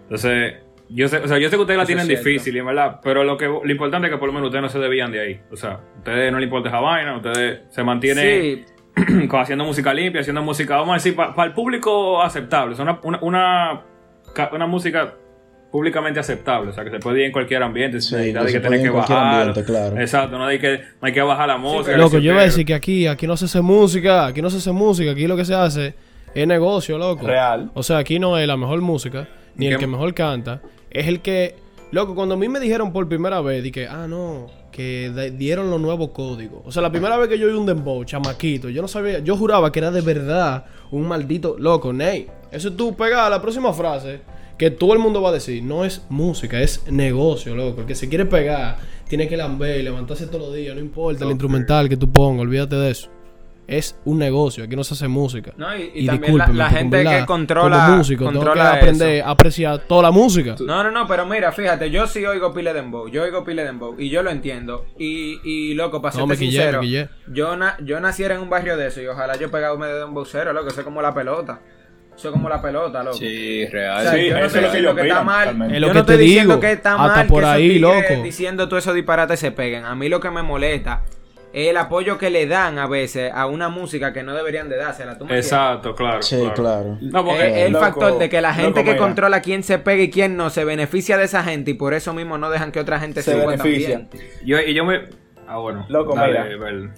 [SPEAKER 5] Entonces, yo sé, o sea, yo sé que ustedes la
[SPEAKER 6] Eso
[SPEAKER 5] tienen difícil, en verdad, pero lo que lo importante es que por lo menos ustedes no se desvían de ahí. O sea, a ustedes no les importa esa vaina, ustedes se mantienen
[SPEAKER 6] Sí,
[SPEAKER 5] haciendo música limpia, haciendo música, vamos a decir, para el público aceptable. O sea, una, una, una música públicamente aceptable. O sea, que se puede ir en cualquier ambiente sin
[SPEAKER 2] Sí,
[SPEAKER 5] necesidad
[SPEAKER 2] que
[SPEAKER 5] de que tener que bajar.
[SPEAKER 2] ambiente, claro.
[SPEAKER 5] Exacto, no hay que, no hay que bajar la música.
[SPEAKER 6] pero
[SPEAKER 1] Loco,
[SPEAKER 5] que
[SPEAKER 1] yo iba a decir que aquí, aquí no se hace música, aquí no se hace música, aquí lo que se hace es negocio, loco.
[SPEAKER 3] Real.
[SPEAKER 1] O sea, aquí no es la mejor música, ni el que mejor canta, es el que, loco, cuando a mí me dijeron por primera vez, dije, ah, no, que dieron los nuevos códigos. O sea, la primera vez que yo oí un dembow, chamaquito, yo no sabía, yo juraba que era de verdad un maldito, loco, Ney. Eso tú pegas la próxima frase que todo el mundo va a decir, no es música, es negocio, loco. El que se quiere pegar, tiene que lamber, levantarse todos los días, no importa el instrumental que tú pongas, olvídate de eso. Es un negocio, aquí no se hace música.
[SPEAKER 6] No, y- y también la- gente
[SPEAKER 1] verdad,
[SPEAKER 6] que controla-
[SPEAKER 1] Como músico, tengo que
[SPEAKER 6] controla
[SPEAKER 1] aprender
[SPEAKER 6] eso.
[SPEAKER 1] a apreciar toda la música.
[SPEAKER 6] No, no, no, pero mira, fíjate, yo sí oigo pile dembow, yo oigo pile dembow y yo lo entiendo. Y, y loco, para
[SPEAKER 1] No,
[SPEAKER 6] serte
[SPEAKER 1] quillé,
[SPEAKER 6] sincero, yo, na- yo naciera en un barrio de eso y ojalá yo pegara un medio de un cero, loco, eso es como la pelota. Eso es como la pelota, loco.
[SPEAKER 4] Sí,
[SPEAKER 6] O
[SPEAKER 4] real.
[SPEAKER 6] sea,
[SPEAKER 3] Sí,
[SPEAKER 6] yo no
[SPEAKER 3] eso
[SPEAKER 6] estoy
[SPEAKER 3] es lo que
[SPEAKER 6] diciendo
[SPEAKER 3] yo
[SPEAKER 6] que está mal.
[SPEAKER 1] Es lo
[SPEAKER 6] yo
[SPEAKER 1] que
[SPEAKER 6] no estoy
[SPEAKER 1] te
[SPEAKER 6] diciendo
[SPEAKER 1] digo,
[SPEAKER 6] que está
[SPEAKER 1] hasta
[SPEAKER 6] mal
[SPEAKER 1] por
[SPEAKER 6] que
[SPEAKER 1] ahí,
[SPEAKER 6] tigres
[SPEAKER 1] loco.
[SPEAKER 6] diciendo todos esos disparates se peguen. A mí lo que me molesta es el apoyo que le dan a veces a una música que no deberían de dársela. ¿tú me entiendes?
[SPEAKER 5] Exacto, claro.
[SPEAKER 2] Sí,
[SPEAKER 5] claro.
[SPEAKER 2] claro.
[SPEAKER 5] No,
[SPEAKER 6] Es
[SPEAKER 5] porque
[SPEAKER 6] el
[SPEAKER 3] Loco,
[SPEAKER 6] factor de que la gente
[SPEAKER 3] loco,
[SPEAKER 6] que
[SPEAKER 3] mira.
[SPEAKER 6] controla quién se pega y quién no se beneficia de esa gente y por eso mismo no dejan que otra gente
[SPEAKER 3] Se beneficia.
[SPEAKER 6] también.
[SPEAKER 5] yo, y yo me. Ah, bueno.
[SPEAKER 3] Loco,
[SPEAKER 5] Dale,
[SPEAKER 3] mira.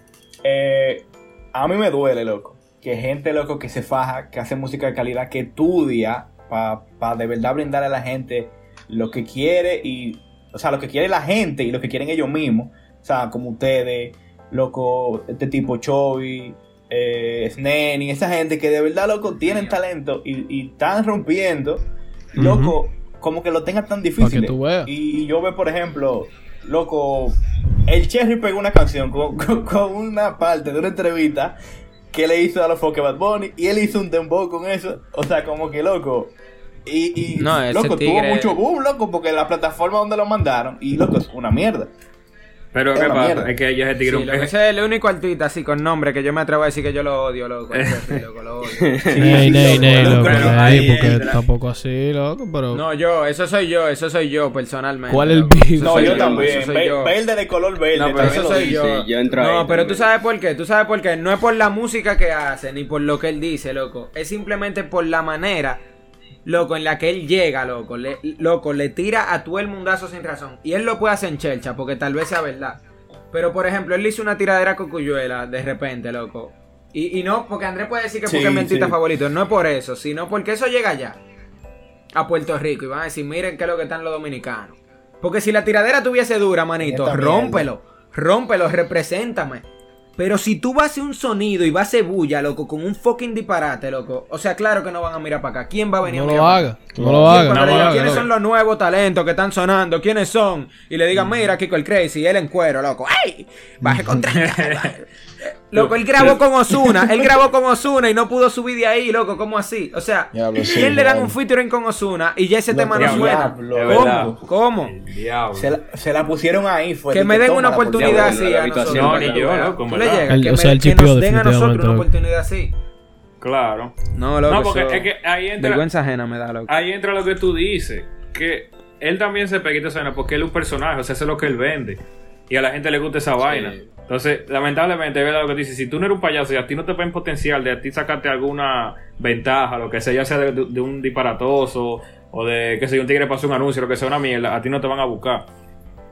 [SPEAKER 3] Eh, a mí me duele, loco. Que gente, loco, que se faja, que hace música de calidad, que estudia para de verdad brindarle a la gente lo que quiere y. O sea, lo que quiere la gente y lo que quieren ellos mismos. O sea, como ustedes, loco, este tipo Chovy, eh, Sneni, esa gente que de verdad, loco, tienen talento y, y están rompiendo. Loco, como que lo tengan tan difícil.
[SPEAKER 1] veas.
[SPEAKER 3] Y yo veo, por ejemplo, loco, el Cherry pegó una canción con, con- con una parte de una entrevista que le hizo a los Foque Bad Bunny y él hizo un dembow con eso. O sea, como que loco. Y, y
[SPEAKER 6] No,
[SPEAKER 3] loco, tuvo mucho boom, loco, porque la plataforma donde lo mandaron, y loco, es una mierda.
[SPEAKER 5] Pero, ¿qué pasa?
[SPEAKER 3] mierda.
[SPEAKER 5] Es que ellos se
[SPEAKER 6] Sí, ese es el único artista así con nombre que yo me atrevo a decir que yo lo odio, loco. Lo odio.
[SPEAKER 1] Ney, ney, ney,
[SPEAKER 3] loco,
[SPEAKER 1] porque tampoco así, loco, pero.
[SPEAKER 6] No, yo, eso soy yo, eso soy yo personalmente.
[SPEAKER 1] ¿Cuál es el beef?
[SPEAKER 3] No, yo también.
[SPEAKER 6] soy
[SPEAKER 3] Ve-
[SPEAKER 6] yo.
[SPEAKER 3] Verde de color verde.
[SPEAKER 5] No, pero
[SPEAKER 6] Eso soy yo.
[SPEAKER 4] sí, yo entro
[SPEAKER 6] no,
[SPEAKER 4] ahí
[SPEAKER 6] pero
[SPEAKER 4] también.
[SPEAKER 6] tú sabes por qué. Tú sabes por qué. No es por la música que hace, ni por lo que él dice, loco. Es simplemente por la manera, loco, en la que él llega, loco. Le, loco, le tira a todo el mundazo sin razón. Y él lo puede hacer en chelcha, porque tal vez sea verdad. Pero, por ejemplo, él le hizo una tiradera a Cocuyuela de repente, loco. Y, y no, porque Andrés puede decir que
[SPEAKER 3] Sí,
[SPEAKER 6] porque es
[SPEAKER 3] sí.
[SPEAKER 6] favorito. No es por eso, sino porque eso llega allá. A Puerto Rico. Y van a decir, miren qué es lo que están los dominicanos. Porque si la tiradera tuviese dura, manito,
[SPEAKER 3] Esta mierda.
[SPEAKER 6] rómpelo. Rómpelo, represéntame. Pero si tú vas a hacer un sonido y vas a hacer bulla, loco, con un fucking disparate, loco. O sea, claro que no van a mirar para acá. ¿Quién va a venir
[SPEAKER 1] No
[SPEAKER 6] a mirar
[SPEAKER 1] lo haga. No lo haga. No
[SPEAKER 6] digan,
[SPEAKER 1] haga.
[SPEAKER 6] ¿Quiénes son los nuevos talentos que están sonando? ¿Quiénes son? Y le digan, mira, Kiko el Crazy, él en cuero, loco. ¡Ay! Baje con 30. Loco, él grabó con Osuna, él grabó con Osuna y no pudo subir de ahí, loco, ¿cómo así? O sea,
[SPEAKER 2] Diablo, sí,
[SPEAKER 6] ¿quién le dan un featuring con Osuna y ya ese tema no
[SPEAKER 3] diablo,
[SPEAKER 6] suena? ¿Cómo? ¿Cómo?
[SPEAKER 3] Se la, se la pusieron ahí. Fue
[SPEAKER 6] Que me den una oportunidad
[SPEAKER 4] Diablo,
[SPEAKER 6] así a nosotros.
[SPEAKER 5] No,
[SPEAKER 6] para
[SPEAKER 5] ni
[SPEAKER 6] que nos den a nosotros una oportunidad así.
[SPEAKER 5] Claro.
[SPEAKER 6] No, loco,
[SPEAKER 5] No, porque
[SPEAKER 6] eso-
[SPEAKER 5] es que ahí entra,
[SPEAKER 6] Vergüenza ajena me da, loco.
[SPEAKER 5] ahí entra lo que tú dices. Que él también se peguita esa vaina porque él es un personaje, o sea, eso es lo que él vende. Y a la gente le gusta esa vaina. Entonces, lamentablemente, es verdad lo que tú dices. Si tú no eres un payaso y a ti no te ven potencial de a ti sacarte alguna ventaja, lo que sea, ya sea de, un disparatoso o de que sea un tigre pasó un anuncio, lo que sea una mierda, a ti no te van a buscar.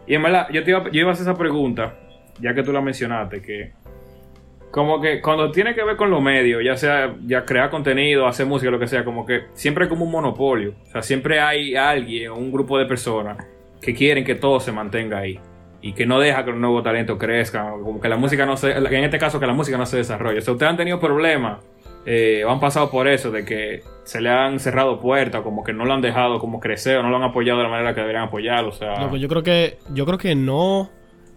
[SPEAKER 5] Y en verdad, yo, te iba, yo iba a hacer esa pregunta, ya que tú la mencionaste, que como que cuando tiene que ver con los medios, ya sea ya crear contenido, hacer música, lo que sea, como que siempre hay como un monopolio. O sea, siempre hay alguien o un grupo de personas que quieren que todo se mantenga ahí. Y que no deja que los nuevos talentos crezcan. Como que la música no se. En este caso, que la música no se desarrolle. O sea, ustedes han tenido problemas. eh, o han pasado por eso, de que se le han cerrado puertas, como que no lo han dejado como crecer o no lo han apoyado de la manera que deberían apoyarlo. O sea,
[SPEAKER 1] Loco, yo creo que yo creo que no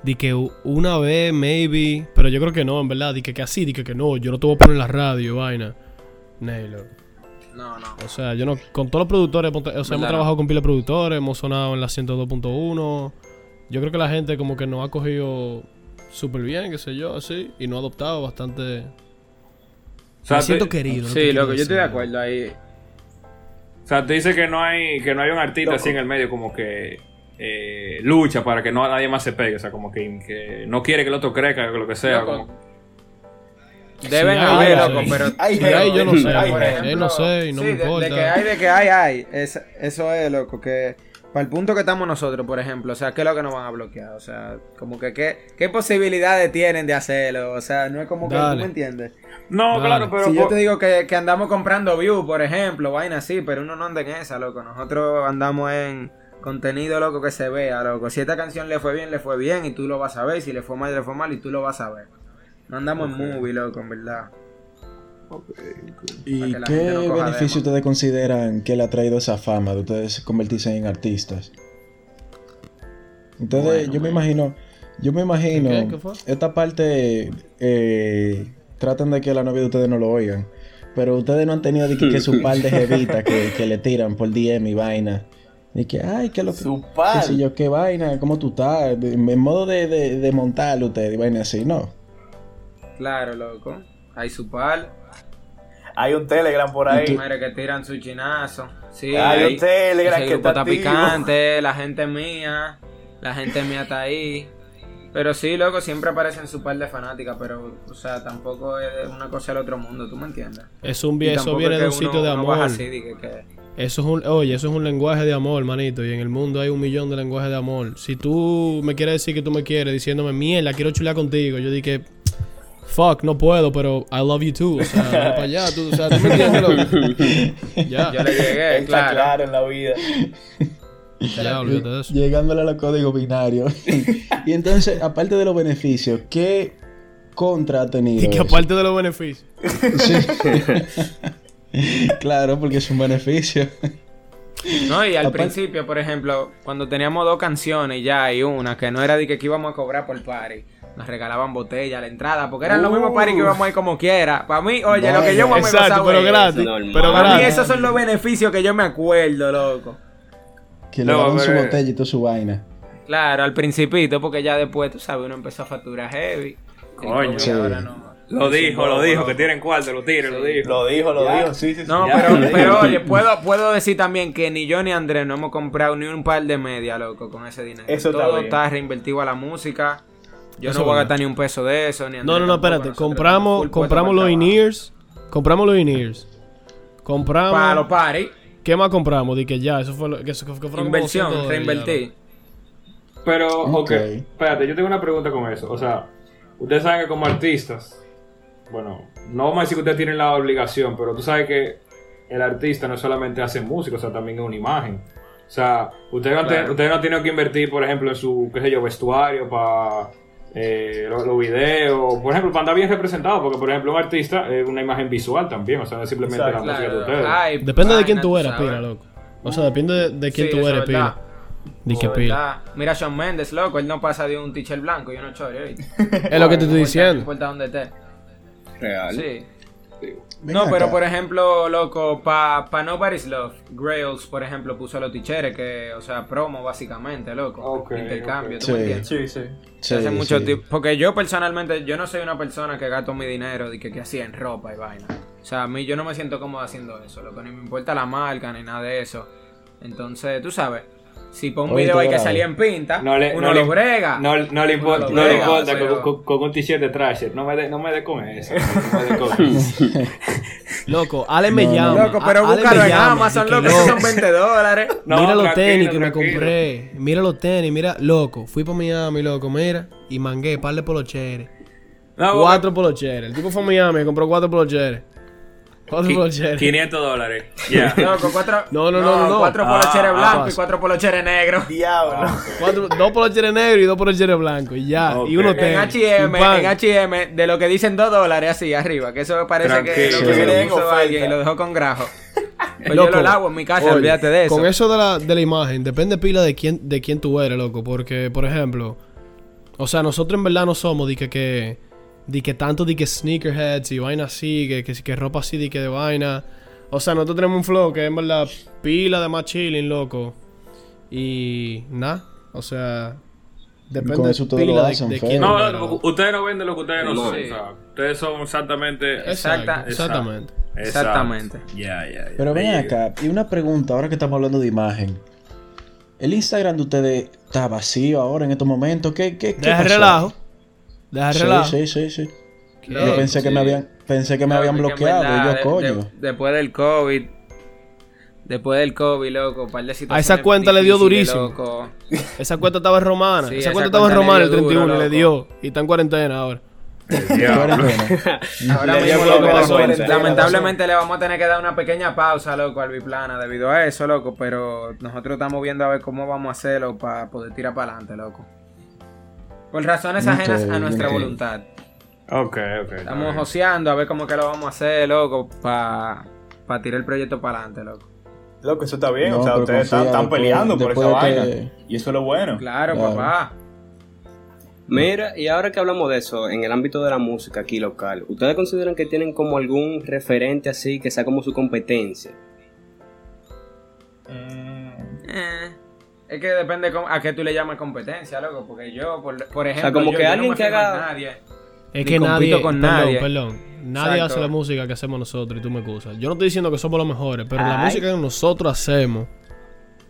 [SPEAKER 1] di que una vez maybe, pero yo creo que no, en verdad, di que, que así, di que, que no, yo no te voy a poner en la radio, vaina. Loco.
[SPEAKER 6] No, no.
[SPEAKER 1] O sea, yo no con todos los productores, o sea, hemos trabajado con pila de productores, hemos sonado en la 102.1. Yo creo que la gente como que nos ha cogido súper bien, qué sé yo, así, y nos ha adoptado bastante.
[SPEAKER 5] o sea,
[SPEAKER 1] Me siento
[SPEAKER 5] te-
[SPEAKER 1] querido. lo que
[SPEAKER 6] Sí,
[SPEAKER 1] quiero
[SPEAKER 6] loco, yo estoy de acuerdo ahí.
[SPEAKER 5] O sea, te dice que no hay, que no hay un artista
[SPEAKER 3] Loco.
[SPEAKER 5] así en el medio como que eh, lucha para que no nadie más se pegue. O sea, como que, que no quiere que el otro crezca o lo que sea. Como-
[SPEAKER 6] Deben
[SPEAKER 1] Sí,
[SPEAKER 6] haber,
[SPEAKER 1] hay,
[SPEAKER 6] loco,
[SPEAKER 1] hay.
[SPEAKER 6] pero...
[SPEAKER 3] Hay
[SPEAKER 1] Sí, ahí yo no sé,
[SPEAKER 3] hay
[SPEAKER 1] por ejemplo. Eh, no sé y no
[SPEAKER 6] sí,
[SPEAKER 1] me
[SPEAKER 6] de-
[SPEAKER 1] importa.
[SPEAKER 6] De, que hay, de que hay, hay. Es- eso es, loco, que... Para el punto que estamos nosotros, por ejemplo, o sea, ¿qué es lo que nos van a bloquear? O sea, como que qué, qué posibilidades tienen de hacerlo. O sea, no es como que tú me entiendes.
[SPEAKER 5] No,
[SPEAKER 1] Dale.
[SPEAKER 5] claro, pero.
[SPEAKER 6] si yo te digo que, que andamos comprando views, por ejemplo, vaina así, pero uno no anda en esa, loco. Nosotros andamos en contenido, loco, que se vea, loco. Si esta canción le fue bien, le fue bien y tú lo vas a ver. Si le fue mal, le fue mal y tú lo vas a ver. No andamos en movie, loco, en verdad.
[SPEAKER 2] ¿Y qué
[SPEAKER 6] no
[SPEAKER 2] beneficio ustedes consideran que le ha traído esa fama de ustedes convertirse en artistas?
[SPEAKER 6] Bueno,
[SPEAKER 2] yo me imagino, yo me imagino,
[SPEAKER 1] ¿Qué? ¿Qué fue?
[SPEAKER 2] esta parte eh, tratan de que la novia de ustedes no lo oigan, pero ustedes no han tenido de que, que su par de jevitas que, que le tiran por DM y vaina. Y que, ay, que lo que...
[SPEAKER 3] Su
[SPEAKER 2] qué
[SPEAKER 3] par.
[SPEAKER 2] sé yo, qué vaina, cómo tú estás, en modo de, de, de montarlo ustedes y vaina así, ¿no?
[SPEAKER 6] Claro, loco. Hay su par.
[SPEAKER 3] Hay un Telegram por ahí.
[SPEAKER 6] Madre que tiran su chinazo. Sí,
[SPEAKER 3] Hay un Telegram
[SPEAKER 6] ese
[SPEAKER 3] que
[SPEAKER 6] grupo
[SPEAKER 3] está
[SPEAKER 6] picante, la gente mía, la gente mía está ahí. Pero sí, loco, siempre aparecen su par de fanáticas, pero, o sea, tampoco es una cosa del otro mundo, ¿tú me entiendes?
[SPEAKER 1] Es un, eso viene
[SPEAKER 6] es
[SPEAKER 1] de un sitio de
[SPEAKER 6] uno
[SPEAKER 1] amor.
[SPEAKER 6] así, que-
[SPEAKER 1] Eso es un, oye, eso es un lenguaje de amor, manito. Y en el mundo hay un millón de lenguajes de amor. Si tú me quieres decir que tú me quieres diciéndome, mierda, quiero chular contigo, yo dije, fuck, no puedo, pero I love you too. O sea, para allá, tú, o sea, tú me entiendes? Ya,
[SPEAKER 6] Yo le llegué,
[SPEAKER 3] Está
[SPEAKER 6] claro.
[SPEAKER 3] claro en la vida.
[SPEAKER 1] ya, olvídate de eso.
[SPEAKER 2] Llegándole a los códigos binarios. y entonces, aparte de los beneficios, ¿qué contra ha tenido?
[SPEAKER 1] Y que
[SPEAKER 2] eso?
[SPEAKER 1] aparte de los beneficios.
[SPEAKER 2] Sí. claro, porque es un beneficio.
[SPEAKER 6] No, y al principio, por ejemplo, cuando teníamos dos canciones ya y una, que no era de que, que íbamos a cobrar por party, nos regalaban botella a la entrada, porque eran los mismos party que íbamos a ir como quiera. Para mí, oye, lo que yo me
[SPEAKER 1] Exacto, pero
[SPEAKER 6] es
[SPEAKER 1] gratis. Pero
[SPEAKER 6] Para mí esos son los beneficios que yo me acuerdo, loco.
[SPEAKER 2] Que le daban su botella y toda su vaina.
[SPEAKER 6] Claro, al principito, porque ya después, tú sabes, uno empezó a facturar heavy.
[SPEAKER 5] Coño.
[SPEAKER 2] Sí.
[SPEAKER 6] ahora no.
[SPEAKER 5] Lo dijo, lo dijo, que tienen cuarto, lo tiren, lo dijo.
[SPEAKER 3] Lo dijo, lo
[SPEAKER 5] Ya.
[SPEAKER 3] dijo, sí, sí, sí.
[SPEAKER 6] No,
[SPEAKER 5] Ya,
[SPEAKER 6] pero, pero oye, puedo, puedo decir también que ni yo ni Andrés no hemos comprado ni un par de media, loco, con ese dinero.
[SPEAKER 3] Eso está
[SPEAKER 6] Todo
[SPEAKER 3] bien.
[SPEAKER 6] está reinvertido a la música. Yo
[SPEAKER 1] Eso
[SPEAKER 6] no voy a gastar ni un peso de eso, ni
[SPEAKER 1] No, no, no, espérate. Compramos, compramos los in-ears. Compramos los in-ears. Compramos.
[SPEAKER 6] Para los party,
[SPEAKER 1] ¿Qué más compramos? Di que ya, eso fue lo que, eso como
[SPEAKER 6] inversión,
[SPEAKER 1] 200 dólares ya,
[SPEAKER 6] reinvertir.
[SPEAKER 5] Pero, ok,
[SPEAKER 2] Ok.
[SPEAKER 5] espérate, yo tengo una pregunta con eso. O sea, ustedes saben que como artistas, bueno, no vamos a decir que ustedes tienen la obligación, pero tú sabes que el artista no solamente hace música, o sea, también es una imagen. O sea, ustedes no,
[SPEAKER 6] Claro.
[SPEAKER 5] te- ustedes no tienen que invertir, por ejemplo, en su, qué sé yo, vestuario para eh, los, los videos, por ejemplo, para andar bien representado, porque, por ejemplo, un artista es una imagen visual también, o sea, no es simplemente
[SPEAKER 3] Exacto.
[SPEAKER 5] la música de ustedes.
[SPEAKER 6] ay,
[SPEAKER 1] Depende de quién tú eres,
[SPEAKER 6] sabes.
[SPEAKER 1] pila, loco. O sea, depende de, de quién
[SPEAKER 6] Sí,
[SPEAKER 1] tú
[SPEAKER 6] eso
[SPEAKER 1] eres,
[SPEAKER 6] es
[SPEAKER 1] pila. Di que pila.
[SPEAKER 6] Mira a Shawn Mendes, loco, él no pasa de un t-shirt blanco y uno chore.
[SPEAKER 1] Es lo que te estoy
[SPEAKER 6] No importa- No
[SPEAKER 1] diciendo.
[SPEAKER 6] importa dónde esté.
[SPEAKER 4] Real.
[SPEAKER 6] Sí.
[SPEAKER 2] Ven
[SPEAKER 6] No, pero por ejemplo, loco, para pa Nobody's Love, Grails, por ejemplo, puso los ticheres, que, o sea, promo básicamente, loco. Intercambio,
[SPEAKER 5] ok.
[SPEAKER 6] ¿tú me
[SPEAKER 2] Sí.
[SPEAKER 6] entiendes?
[SPEAKER 3] Sí, sí.
[SPEAKER 2] Sí,
[SPEAKER 6] Se hace mucho
[SPEAKER 2] sí.
[SPEAKER 6] tip- Porque yo personalmente, yo no soy una persona que gasto mi dinero de que, que así en ropa y vaina. O sea, a mí yo no me siento cómodo haciendo eso, loco. Ni me importa la marca ni nada de eso. Entonces, tú sabes, si por un
[SPEAKER 2] Oye,
[SPEAKER 6] video hay que salir en pinta,
[SPEAKER 5] No le,
[SPEAKER 6] uno
[SPEAKER 5] no
[SPEAKER 6] lo
[SPEAKER 5] le-
[SPEAKER 6] brega.
[SPEAKER 5] No, no le importa, no le con, con- con un t-shirt de trash. No me dé no me dé con eso. No me dé con eso.
[SPEAKER 1] Loco, Ale me llama.
[SPEAKER 6] Loco, pero
[SPEAKER 1] Ale
[SPEAKER 6] búscalo en Amazon, loco,
[SPEAKER 1] no.
[SPEAKER 6] esos son 20 dólares.
[SPEAKER 5] No,
[SPEAKER 1] mira los
[SPEAKER 5] tranquilo,
[SPEAKER 1] tenis que me compré. Mira los tenis, mira, loco. Fui para Miami, loco, mira. Y mangué par de polocheres.
[SPEAKER 5] No,
[SPEAKER 1] Cuatro polocheres. El tipo fue a Miami y compró cuatro polocheres. Cuatro
[SPEAKER 5] qui-
[SPEAKER 1] polocheres.
[SPEAKER 5] 500 dólares. Ya.
[SPEAKER 6] Loco, cuatro.
[SPEAKER 1] No, no, no, no, no.
[SPEAKER 6] Cuatro
[SPEAKER 5] Ah,
[SPEAKER 6] polocheres
[SPEAKER 5] ah,
[SPEAKER 6] blancos y cuatro polocheres negros.
[SPEAKER 3] Diablo.
[SPEAKER 1] Cuatro- dos polocheres negros y dos polocheres blancos. Y ya. Y uno
[SPEAKER 6] En
[SPEAKER 1] tenis.
[SPEAKER 6] H&M,
[SPEAKER 1] Un pan.
[SPEAKER 6] en H&M, de lo que dicen dos dólares así arriba, que eso parece que lo que le
[SPEAKER 3] En oferta.
[SPEAKER 6] alguien y lo dejó con grajo. Pues
[SPEAKER 1] Loco,
[SPEAKER 6] yo lo lavo en mi casa,
[SPEAKER 1] oye,
[SPEAKER 6] olvídate de eso.
[SPEAKER 1] Con eso de la, de la imagen, depende pila de quién, de quién tú eres, loco. Porque, por ejemplo, o sea, nosotros en verdad no somos de que, que, de que tanto de que sneakerheads y vaina así, que, que, que ropa así, de que de vaina. O sea, nosotros tenemos un flow que es en verdad pila de más chilling, loco. Y nada, o sea, depende
[SPEAKER 2] eso ustedes
[SPEAKER 1] pila
[SPEAKER 2] lo
[SPEAKER 1] de,
[SPEAKER 2] hacen,
[SPEAKER 1] de
[SPEAKER 2] feo.
[SPEAKER 1] quién
[SPEAKER 5] No, ustedes no venden lo que ustedes no son.
[SPEAKER 6] Sí.
[SPEAKER 5] o sea, ustedes son exactamente.
[SPEAKER 1] Exacto,
[SPEAKER 6] Exacta-
[SPEAKER 1] exactamente.
[SPEAKER 6] Exactamente.
[SPEAKER 5] Ya, ya, ya.
[SPEAKER 2] Pero ven acá, y una pregunta, ahora que estamos hablando de imagen. ¿El Instagram de ustedes está vacío ahora en estos momentos? ¿Qué, qué, qué
[SPEAKER 1] Deja
[SPEAKER 2] pasó?
[SPEAKER 1] relajo. Deja
[SPEAKER 2] Sí, sí, sí, sí.
[SPEAKER 1] ¿Qué?
[SPEAKER 2] Yo pensé que me habían, pensé que me habían bloqueado.
[SPEAKER 6] verdad,
[SPEAKER 2] y yo,
[SPEAKER 6] de-
[SPEAKER 2] coño.
[SPEAKER 6] de- después del COVID. Después del COVID, loco, par de situaciones
[SPEAKER 1] esa cuenta le dio durísimo.
[SPEAKER 6] loco.
[SPEAKER 1] Esa cuenta estaba en romana.
[SPEAKER 6] Sí,
[SPEAKER 1] esa
[SPEAKER 6] esa
[SPEAKER 1] cuenta estaba en romana el
[SPEAKER 6] dio
[SPEAKER 1] 31
[SPEAKER 6] duro,
[SPEAKER 1] y le dio. Y está en cuarentena ahora.
[SPEAKER 5] Ya.
[SPEAKER 2] Cuarentena.
[SPEAKER 6] Ahora mismo, loco, lamentablemente le vamos a tener que dar una pequeña pausa, loco, al Biplana, debido a eso, loco, pero nosotros estamos viendo a ver cómo vamos a hacerlo para poder tirar para adelante, loco. Por razones ajenas a nuestra voluntad.
[SPEAKER 5] Ok, ok.
[SPEAKER 6] Estamos joseando a ver cómo que lo vamos a hacer, loco, para tirar el proyecto para adelante, loco.
[SPEAKER 3] Loco, eso está bien.
[SPEAKER 2] No,
[SPEAKER 3] o sea, ustedes están,
[SPEAKER 2] confía,
[SPEAKER 3] están
[SPEAKER 2] después-
[SPEAKER 3] peleando por esa vaina.
[SPEAKER 2] que-
[SPEAKER 3] Y eso es lo bueno.
[SPEAKER 6] Claro,
[SPEAKER 2] Claro.
[SPEAKER 6] papá.
[SPEAKER 4] Mira, y ahora que hablamos de eso, en el ámbito de la música aquí local, ¿ustedes consideran que tienen como algún referente así que sea como su competencia?
[SPEAKER 3] Mm,
[SPEAKER 6] Eh, es que depende a qué tú le llamas competencia, loco, porque yo, por, por ejemplo,
[SPEAKER 4] como
[SPEAKER 6] yo-
[SPEAKER 4] que
[SPEAKER 6] yo no me
[SPEAKER 4] que haga-
[SPEAKER 6] nadie.
[SPEAKER 1] Es que
[SPEAKER 6] compito
[SPEAKER 1] nadie.
[SPEAKER 6] con
[SPEAKER 1] perdón,
[SPEAKER 6] nadie.
[SPEAKER 1] perdón. Nadie
[SPEAKER 6] Exacto.
[SPEAKER 1] hace la música que hacemos nosotros y tú me excusas. Yo no estoy diciendo que somos los mejores, pero la música que nosotros hacemos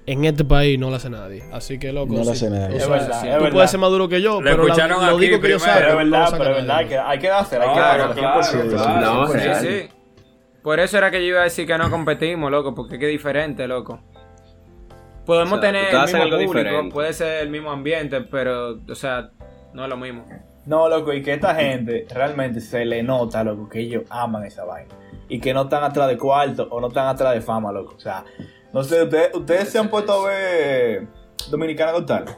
[SPEAKER 1] en este país no la hace nadie. Así que, loco.
[SPEAKER 2] No la
[SPEAKER 1] sí,
[SPEAKER 2] hace nadie.
[SPEAKER 1] o
[SPEAKER 3] Es
[SPEAKER 1] sea,
[SPEAKER 3] verdad,
[SPEAKER 1] tú
[SPEAKER 3] es verdad.
[SPEAKER 1] puedes ser más duro que yo,
[SPEAKER 5] Lo
[SPEAKER 1] pero la- lo digo que yo
[SPEAKER 5] primero.
[SPEAKER 1] sabe.
[SPEAKER 3] Pero es verdad, pero es verdad, hay que, hay que dársela, hay que dársela.
[SPEAKER 5] claro,
[SPEAKER 3] 100%.
[SPEAKER 5] claro.
[SPEAKER 4] No,
[SPEAKER 6] Sí, sí. Por eso era que yo iba a decir que no competimos, loco, porque es que es diferente, loco. Podemos
[SPEAKER 4] O sea,
[SPEAKER 6] tener el mismo
[SPEAKER 4] algo
[SPEAKER 6] público,
[SPEAKER 4] diferente.
[SPEAKER 6] puede ser el mismo ambiente, pero, o sea, no es lo mismo.
[SPEAKER 3] No, loco, y que esta gente realmente se le nota, loco, que ellos aman esa vaina. Y que no están atrás de cuarto o no están atrás de fama, loco. O sea, no sé, ustedes, ustedes se han puesto a ver Dominicana Talent?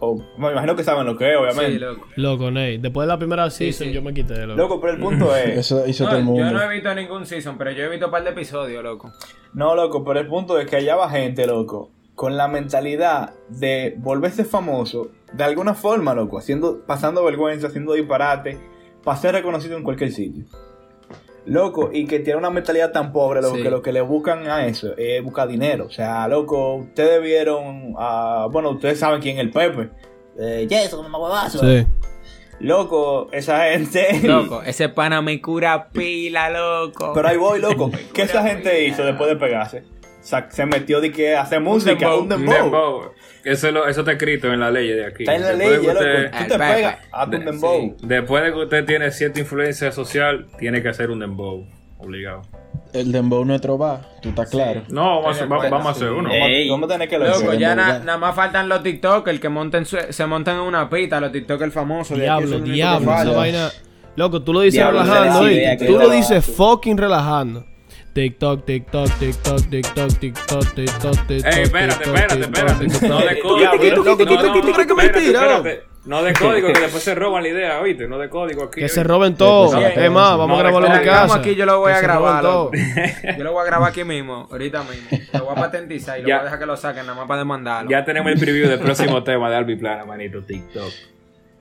[SPEAKER 3] O, me imagino que saben lo que es, obviamente.
[SPEAKER 6] Sí, loco.
[SPEAKER 1] Loco, Ney. Después de la primera
[SPEAKER 6] Sí,
[SPEAKER 1] season
[SPEAKER 6] sí.
[SPEAKER 1] yo me quité, loco.
[SPEAKER 3] Loco, pero el punto es.
[SPEAKER 2] Eso hizo
[SPEAKER 6] No,
[SPEAKER 2] todo el mundo.
[SPEAKER 6] yo no he visto ningún season, pero yo he visto un par de episodios, loco.
[SPEAKER 3] No, loco, pero el punto es que allá va gente, loco, con la mentalidad de volverse famoso de alguna forma, loco, haciendo, pasando vergüenza, haciendo disparate, para ser reconocido en cualquier sitio. Loco, y que tiene una mentalidad tan pobre, loco,
[SPEAKER 6] Sí.
[SPEAKER 3] que lo que le buscan a eso es buscar dinero. O sea, loco, ustedes vieron a. Bueno, ustedes saben quién es el Pepe. Eh, Jason, huevazo.
[SPEAKER 1] Sí.
[SPEAKER 3] Loco, esa gente.
[SPEAKER 6] Loco, ese pana me cura pila, loco.
[SPEAKER 3] Pero ahí voy, loco. ¿Qué esa gente hizo después de pegarse? Se metió de que hace música,
[SPEAKER 6] dembow.
[SPEAKER 3] un
[SPEAKER 5] Un
[SPEAKER 3] dembow.
[SPEAKER 5] dembow. Eso, lo- eso está escrito en la ley de aquí.
[SPEAKER 3] Está en la
[SPEAKER 5] Después
[SPEAKER 3] ley,
[SPEAKER 5] de que
[SPEAKER 3] loco.
[SPEAKER 5] usted-
[SPEAKER 3] Tú te pegas, hazte un
[SPEAKER 5] De-
[SPEAKER 3] dembow.
[SPEAKER 5] Después de que usted tiene cierta influencia social, tiene que hacer un dembow. Obligado.
[SPEAKER 2] El dembow nuestro va, tú estás claro.
[SPEAKER 5] No, vamos, a, hacer-
[SPEAKER 6] de
[SPEAKER 5] vamos, a uno.
[SPEAKER 3] Vamos, a tener que lo
[SPEAKER 6] Loco,
[SPEAKER 3] hacer.
[SPEAKER 6] ya
[SPEAKER 2] dembow,
[SPEAKER 6] na- nada más faltan los TikTokers que monten su- se montan en una pita, los TikTokers famosos. de
[SPEAKER 1] Diablo,
[SPEAKER 6] es que
[SPEAKER 1] diablo, esa
[SPEAKER 6] falta.
[SPEAKER 1] vaina. Loco, tú lo dices
[SPEAKER 4] Diablo,
[SPEAKER 1] relajando,
[SPEAKER 4] que
[SPEAKER 1] Tú lo dices fucking relajando. TikTok, TikTok, TikTok, TikTok, TikTok, TikTok, TikTok.
[SPEAKER 5] Ey, espérate, espérate, espérate. No de código. No, de código, que después se roban la idea, oíste. No de código aquí.
[SPEAKER 1] Que se roben todo. Es más, vamos a grabarlo en mi casa.
[SPEAKER 6] Aquí, yo lo voy a grabar. Yo lo voy a grabar aquí mismo, ahorita mismo. Lo voy a patentizar y lo voy a dejar que lo saquen nada más para demandarlo.
[SPEAKER 5] Ya tenemos el preview del próximo tema de Albi Plana, manito, TikTok.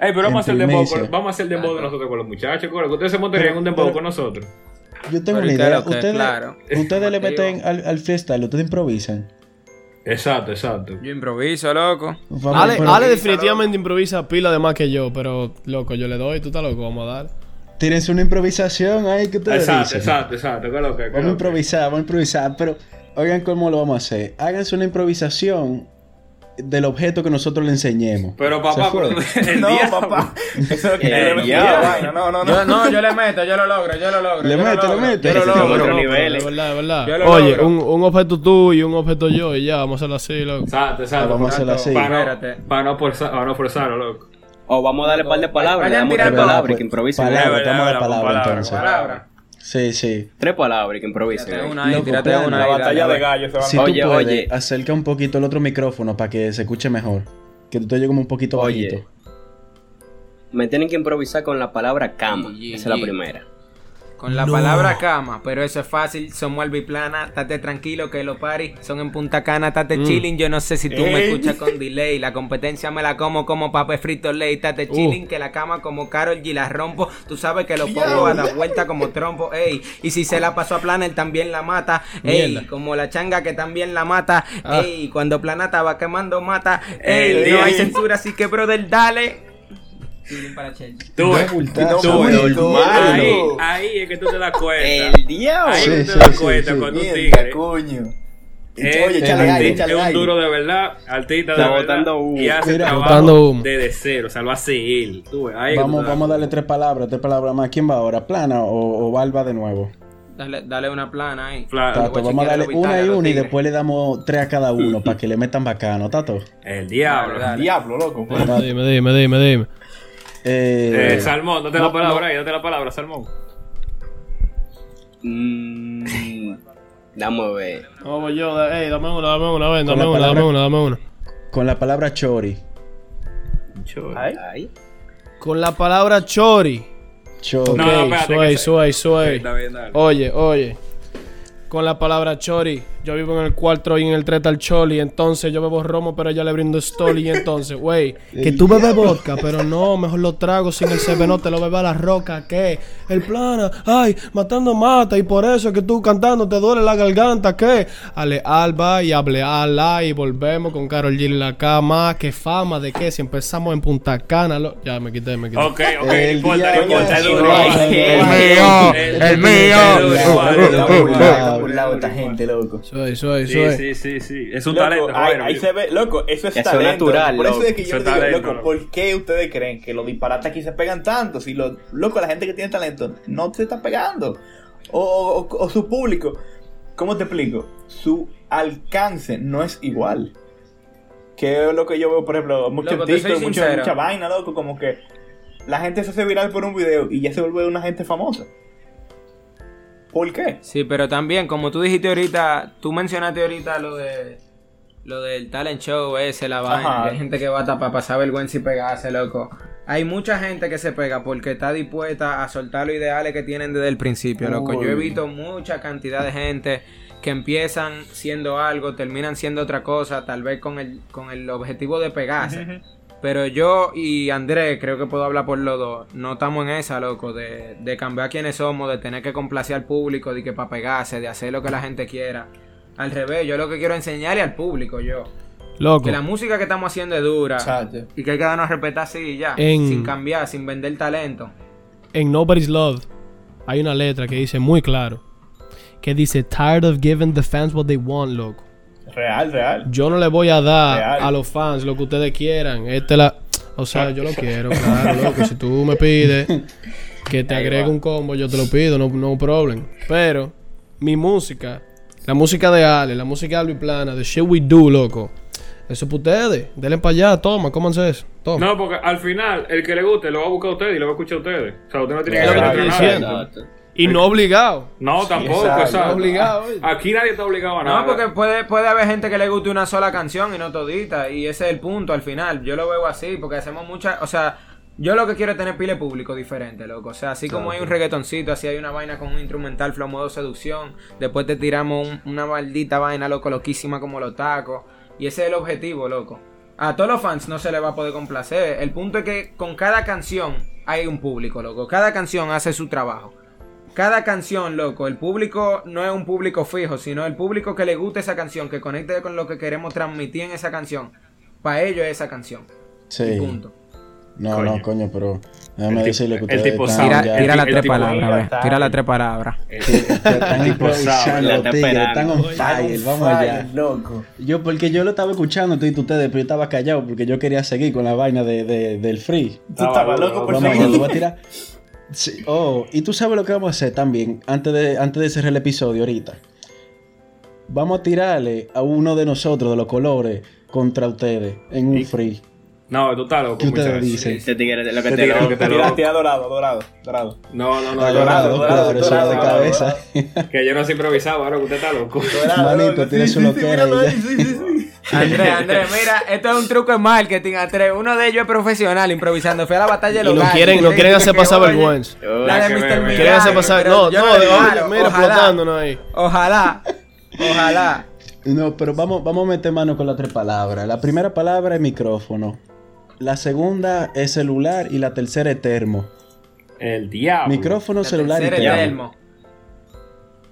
[SPEAKER 5] Ey, pero vamos a hacer dembow, vamos a hacer dembow de nosotros con los muchachos, que ustedes se montarían un dembow con nosotros.
[SPEAKER 2] Yo tengo una idea. Ustedes,
[SPEAKER 6] claro.
[SPEAKER 2] ustedes le meten al, al freestyle, ustedes improvisan.
[SPEAKER 5] Exacto, exacto.
[SPEAKER 6] Yo improviso, loco.
[SPEAKER 2] Vamos,
[SPEAKER 1] Ale,
[SPEAKER 2] pero
[SPEAKER 1] Ale definitivamente improvisa pila de más que yo, pero loco, yo le doy, tú estás loco, vamos a dar.
[SPEAKER 2] Tírense una improvisación ahí que ustedes
[SPEAKER 5] Exacto,
[SPEAKER 2] dicen.
[SPEAKER 5] exacto, exacto. ¿Qué es lo que? qué es
[SPEAKER 2] Vamos a improvisar, vamos a improvisar, pero oigan cómo lo vamos a hacer. Háganse una improvisación del objeto que nosotros le enseñemos.
[SPEAKER 5] Pero papá,
[SPEAKER 2] ¿Se fue?
[SPEAKER 5] pero- el
[SPEAKER 3] No,
[SPEAKER 5] diablo.
[SPEAKER 3] papá. Eso es lo que
[SPEAKER 4] El
[SPEAKER 3] yo le
[SPEAKER 4] diablo.
[SPEAKER 3] vaina. No, no,
[SPEAKER 6] Yo,
[SPEAKER 3] no.
[SPEAKER 6] no, yo le meto, yo lo logro, yo lo logro.
[SPEAKER 2] Le
[SPEAKER 6] yo lo
[SPEAKER 2] mete, le
[SPEAKER 6] logro,
[SPEAKER 2] mete.
[SPEAKER 6] Yo lo logro.
[SPEAKER 4] otro
[SPEAKER 1] No,
[SPEAKER 4] nivel.
[SPEAKER 1] pero Es verdad, es verdad.
[SPEAKER 6] Yo lo
[SPEAKER 1] Oye,
[SPEAKER 6] logro.
[SPEAKER 1] un, un objeto tú y un objeto yo y ya, vamos a hacerlo así, loco.
[SPEAKER 5] Exacto, exacto.
[SPEAKER 2] Vamos a hacerlo así.
[SPEAKER 5] Para no,
[SPEAKER 6] Espérate.
[SPEAKER 5] para no forzar, para no forzarlo, loco.
[SPEAKER 4] O vamos a darle un par de palabras. Le
[SPEAKER 6] Vayan
[SPEAKER 4] damos tres palabras que improvisen.
[SPEAKER 2] Palabras,
[SPEAKER 5] Es
[SPEAKER 2] vamos a dar
[SPEAKER 5] verdad, con
[SPEAKER 2] palabras
[SPEAKER 5] palabras,
[SPEAKER 2] entonces.
[SPEAKER 6] Palabra.
[SPEAKER 2] Sí, sí.
[SPEAKER 4] Tres palabras y que improvisen.
[SPEAKER 6] Tírate
[SPEAKER 4] eh.
[SPEAKER 6] una
[SPEAKER 2] Loco,
[SPEAKER 6] tírate
[SPEAKER 2] plana.
[SPEAKER 6] una
[SPEAKER 3] La batalla de gallos se va
[SPEAKER 2] Si
[SPEAKER 3] a
[SPEAKER 4] Oye,
[SPEAKER 2] tú puedes,
[SPEAKER 4] oye.
[SPEAKER 2] acerca un poquito el otro micrófono para que se escuche mejor. Que tú te oyes como un poquito
[SPEAKER 4] Oye.
[SPEAKER 2] bajito.
[SPEAKER 4] Me tienen que improvisar con la palabra cama. Esa es la primera.
[SPEAKER 6] Con la palabra cama, pero eso es fácil. Somos albiplana, estate tranquilo que los paris son en Punta Cana, estate chilling. Yo no sé si tú me escuchas con delay. La competencia me la como como pape frito ley. Estate chilling que la cama como Carol G la rompo. Tú sabes que lo pongo a dar vuelta como trompo. Ey, y si se la pasó a Plana, él también la mata. Ey,
[SPEAKER 1] Mierda.
[SPEAKER 6] como la changa que también la mata.
[SPEAKER 1] Ah.
[SPEAKER 6] Ey, cuando Plana estaba quemando mata. Ey,
[SPEAKER 5] Ey,
[SPEAKER 6] no hay censura, así que brother, dale. Chilling para Chelsea.
[SPEAKER 5] Tú,
[SPEAKER 2] bultazo,
[SPEAKER 5] tú,
[SPEAKER 2] güey.
[SPEAKER 5] ahí, ahí es que tú te das cuenta.
[SPEAKER 4] El diablo.
[SPEAKER 5] Ahí
[SPEAKER 2] Sí,
[SPEAKER 5] tú te das
[SPEAKER 2] sí,
[SPEAKER 5] cuenta
[SPEAKER 2] sí.
[SPEAKER 5] cuando un tigre
[SPEAKER 3] coño.
[SPEAKER 5] es,
[SPEAKER 3] Oye,
[SPEAKER 2] échale
[SPEAKER 5] es-
[SPEAKER 2] aire,
[SPEAKER 5] es
[SPEAKER 3] échale
[SPEAKER 5] un duro de verdad, artista de verdad,
[SPEAKER 4] botando humo.
[SPEAKER 5] y hace
[SPEAKER 2] Mira,
[SPEAKER 5] trabajo
[SPEAKER 1] botando humo.
[SPEAKER 5] desde cero, o sea, lo hace él. Tú ahí
[SPEAKER 2] Vamos,
[SPEAKER 5] tú
[SPEAKER 2] vamos a darle tres palabras, tres palabras más. ¿Quién va ahora? ¿Plana o, o Valva de nuevo?
[SPEAKER 6] Dale, dale una plana ahí.
[SPEAKER 2] Tato, vamos a darle una y una y después le damos tres a cada uno para que le metan bacano, Tato.
[SPEAKER 5] El diablo.
[SPEAKER 6] Dale.
[SPEAKER 3] Diablo, loco.
[SPEAKER 1] Dime, dime, dime, dime.
[SPEAKER 2] Eh,
[SPEAKER 5] Eh, Salmón, date
[SPEAKER 2] no,
[SPEAKER 5] la palabra ahí, date la palabra, Salmón.
[SPEAKER 4] Mm, Dame a ver.
[SPEAKER 1] Vamos yo, da- ey, dame una, dame una, ven,
[SPEAKER 2] Con
[SPEAKER 1] dame
[SPEAKER 2] la
[SPEAKER 1] una, dame
[SPEAKER 2] palabra-
[SPEAKER 1] una, dame una.
[SPEAKER 2] con la palabra chori.
[SPEAKER 3] Ay.
[SPEAKER 4] Ahí.
[SPEAKER 1] Con la palabra chori.
[SPEAKER 2] Chori.
[SPEAKER 1] Ok,
[SPEAKER 5] No, no, espérate,
[SPEAKER 1] suey, suey, suey. Oye, oye. Con la palabra chori. Yo vivo en el 4 y en el 3 está el choli. Entonces yo bebo romo, pero ella le brindo stoli. Y entonces, güey, que tú bebes vodka, pero no, mejor lo trago sin el CB, no te lo bebes a la roca. ¿Qué? El plana, ay, matando mata. Y por eso es que tú cantando te duele la garganta. ¿Qué? Ale alba y hable ala. Y volvemos con Carol G en la cama. ¿Qué fama de qué? Si empezamos en Punta Cana. lo- Ya me quité, me quité.
[SPEAKER 5] Ok, ok, no
[SPEAKER 2] El
[SPEAKER 5] importa, no
[SPEAKER 2] diablo
[SPEAKER 5] importa, es
[SPEAKER 2] es
[SPEAKER 5] duro.
[SPEAKER 2] igual.
[SPEAKER 5] igual.
[SPEAKER 1] El mío,
[SPEAKER 5] El-
[SPEAKER 1] el mío.
[SPEAKER 3] está burlado esta gente, loco.
[SPEAKER 1] Soy Eso, eso, eso
[SPEAKER 5] Sí,
[SPEAKER 1] es.
[SPEAKER 5] sí, sí, sí. Es un
[SPEAKER 3] Loco,
[SPEAKER 5] talento,
[SPEAKER 3] ahí, ahí se ve, loco, eso es
[SPEAKER 4] Eso es
[SPEAKER 3] talento.
[SPEAKER 4] natural,
[SPEAKER 3] Por eso es que yo
[SPEAKER 5] es
[SPEAKER 3] digo,
[SPEAKER 5] talento,
[SPEAKER 3] loco,
[SPEAKER 5] loco.
[SPEAKER 3] ¿por qué ustedes creen que los disparates aquí se pegan tanto? Si los, loco, la gente que tiene talento no se está pegando. O, o- o su público, ¿cómo te explico? Su alcance no es igual. Que es lo que yo veo, por ejemplo, mucho
[SPEAKER 6] Loco, te soy
[SPEAKER 3] TikTok, mucho-
[SPEAKER 6] sincero.
[SPEAKER 3] mucha vaina, loco, como que la gente se hace viral por un video y ya se vuelve una gente famosa. ¿Por qué?
[SPEAKER 6] Sí, pero también, como tú dijiste ahorita, tú mencionaste ahorita lo de lo del talent show ese, la vaina,
[SPEAKER 3] Ajá.
[SPEAKER 6] que hay gente que va hasta para pasar vergüenza y pegarse, loco. Hay mucha gente que se pega porque está dispuesta a soltar los ideales que tienen desde el principio, loco. Yo he visto mucha cantidad de gente que empiezan siendo algo, terminan siendo otra cosa, tal vez con el, con el objetivo de pegarse. Pero yo y Andrés, creo que puedo hablar por los dos, no estamos en esa, loco, de, de cambiar quiénes somos, de tener que complacer al público, de que para pegarse, de hacer lo que la gente quiera. Al revés, yo lo que quiero enseñarle al público, yo.
[SPEAKER 1] Loco.
[SPEAKER 6] Que la música que estamos haciendo es dura.
[SPEAKER 3] Exacto.
[SPEAKER 6] Y que hay que darnos a respetar así y ya.
[SPEAKER 1] En-
[SPEAKER 6] Sin cambiar, sin vender talento.
[SPEAKER 1] En Nobody's Love hay una letra que dice muy claro. Que dice, tired of giving the fans what they want, loco.
[SPEAKER 3] Real, real.
[SPEAKER 1] Yo no le voy a dar
[SPEAKER 3] Real.
[SPEAKER 1] a los fans lo que ustedes quieran. Este la... O sea, yo lo quiero, claro, loco. Si tú me pides que te agregue un combo, yo te lo pido, no, no problem. Pero mi música, la música de Ale, la música de Albi Plana, de Shit We Do, loco. Eso es para ustedes. Denle para allá, toma, cómanse eso. Toma.
[SPEAKER 5] No, porque al final, el que le guste lo va a buscar a ustedes y lo va a escuchar a ustedes. O sea, usted no tiene que
[SPEAKER 1] Es lo que Y no obligado.
[SPEAKER 5] No, tampoco,
[SPEAKER 3] exacto.
[SPEAKER 5] exacto.
[SPEAKER 1] No obligado.
[SPEAKER 5] Aquí nadie está obligado a nada.
[SPEAKER 6] No, porque puede, puede haber gente que le guste una sola canción y no todita. Y ese es el punto al final. Yo lo veo así, porque hacemos muchas. O sea, yo lo que quiero es tener pile público diferente, loco. O sea, así como hay un reggaetoncito, así hay una vaina con un instrumental flow modo seducción. Después te tiramos un- una maldita vaina, loco, loquísima como los tacos. Y ese es el objetivo, loco. A todos los fans no se les va a poder complacer. El punto es que con cada canción hay un público, loco. Cada canción hace su trabajo. Cada canción, loco, el público no es un público fijo, sino el público que le guste esa canción, que conecte con lo que queremos transmitir en esa canción. Para ellos es esa canción.
[SPEAKER 2] Sí.
[SPEAKER 6] Y punto.
[SPEAKER 2] No,
[SPEAKER 5] Coño.
[SPEAKER 2] no, coño, pero déjame
[SPEAKER 5] El
[SPEAKER 2] decirle que
[SPEAKER 5] el
[SPEAKER 2] ustedes
[SPEAKER 5] tipo
[SPEAKER 2] están
[SPEAKER 5] sabe.
[SPEAKER 6] Tira,
[SPEAKER 2] ya-
[SPEAKER 6] tira las tres palabras, Tira las tres palabras.
[SPEAKER 2] están improvisando tigres, están on fire, vamos allá.
[SPEAKER 3] loco.
[SPEAKER 2] Yo, porque yo lo estaba escuchando tú y ustedes, pero yo estaba callado porque yo quería seguir con la vaina de, de- del free.
[SPEAKER 3] Tú estabas loco por
[SPEAKER 2] Vamos allá,
[SPEAKER 3] seguir.
[SPEAKER 2] Sí, Oh, y tú sabes lo que vamos a hacer también, antes de, antes de cerrar el episodio ahorita. Vamos a tirarle a uno de nosotros, de los colores, contra ustedes, en un
[SPEAKER 5] Y-
[SPEAKER 2] free.
[SPEAKER 5] No, tú estás loco.
[SPEAKER 2] ¿Qué ustedes dicen?
[SPEAKER 4] Ese tigre es lo que te lo...
[SPEAKER 5] lo que te
[SPEAKER 3] Tira,
[SPEAKER 5] loco.
[SPEAKER 3] tira dorado, dorado, dorado.
[SPEAKER 5] No, no, no.
[SPEAKER 2] Dorado,
[SPEAKER 3] dorado, dorado,
[SPEAKER 2] de
[SPEAKER 3] dorado,
[SPEAKER 2] cabeza.
[SPEAKER 5] Que yo no soy improvisado, ahora que usted está loco.
[SPEAKER 2] Manito, tiene su loquera
[SPEAKER 6] Andrés, Andrés, mira, esto es un truco de marketing, Andrés. Uno de ellos es profesional, improvisando. Fue a la batalla de
[SPEAKER 1] Y
[SPEAKER 6] los
[SPEAKER 1] no
[SPEAKER 6] gallos.
[SPEAKER 1] quieren, no quieren hacer pasar vergüenza.
[SPEAKER 6] La de Mr.
[SPEAKER 1] Quieren hacer pasar. No, no, mira, explotándonos ahí.
[SPEAKER 6] Ojalá, ojalá.
[SPEAKER 2] No, pero vamos, vamos a meter mano con las tres palabras. La primera palabra es micrófono. La segunda es celular y la tercera es termo.
[SPEAKER 5] El diablo.
[SPEAKER 2] Micrófono,
[SPEAKER 6] La
[SPEAKER 2] celular y termo.
[SPEAKER 6] termo.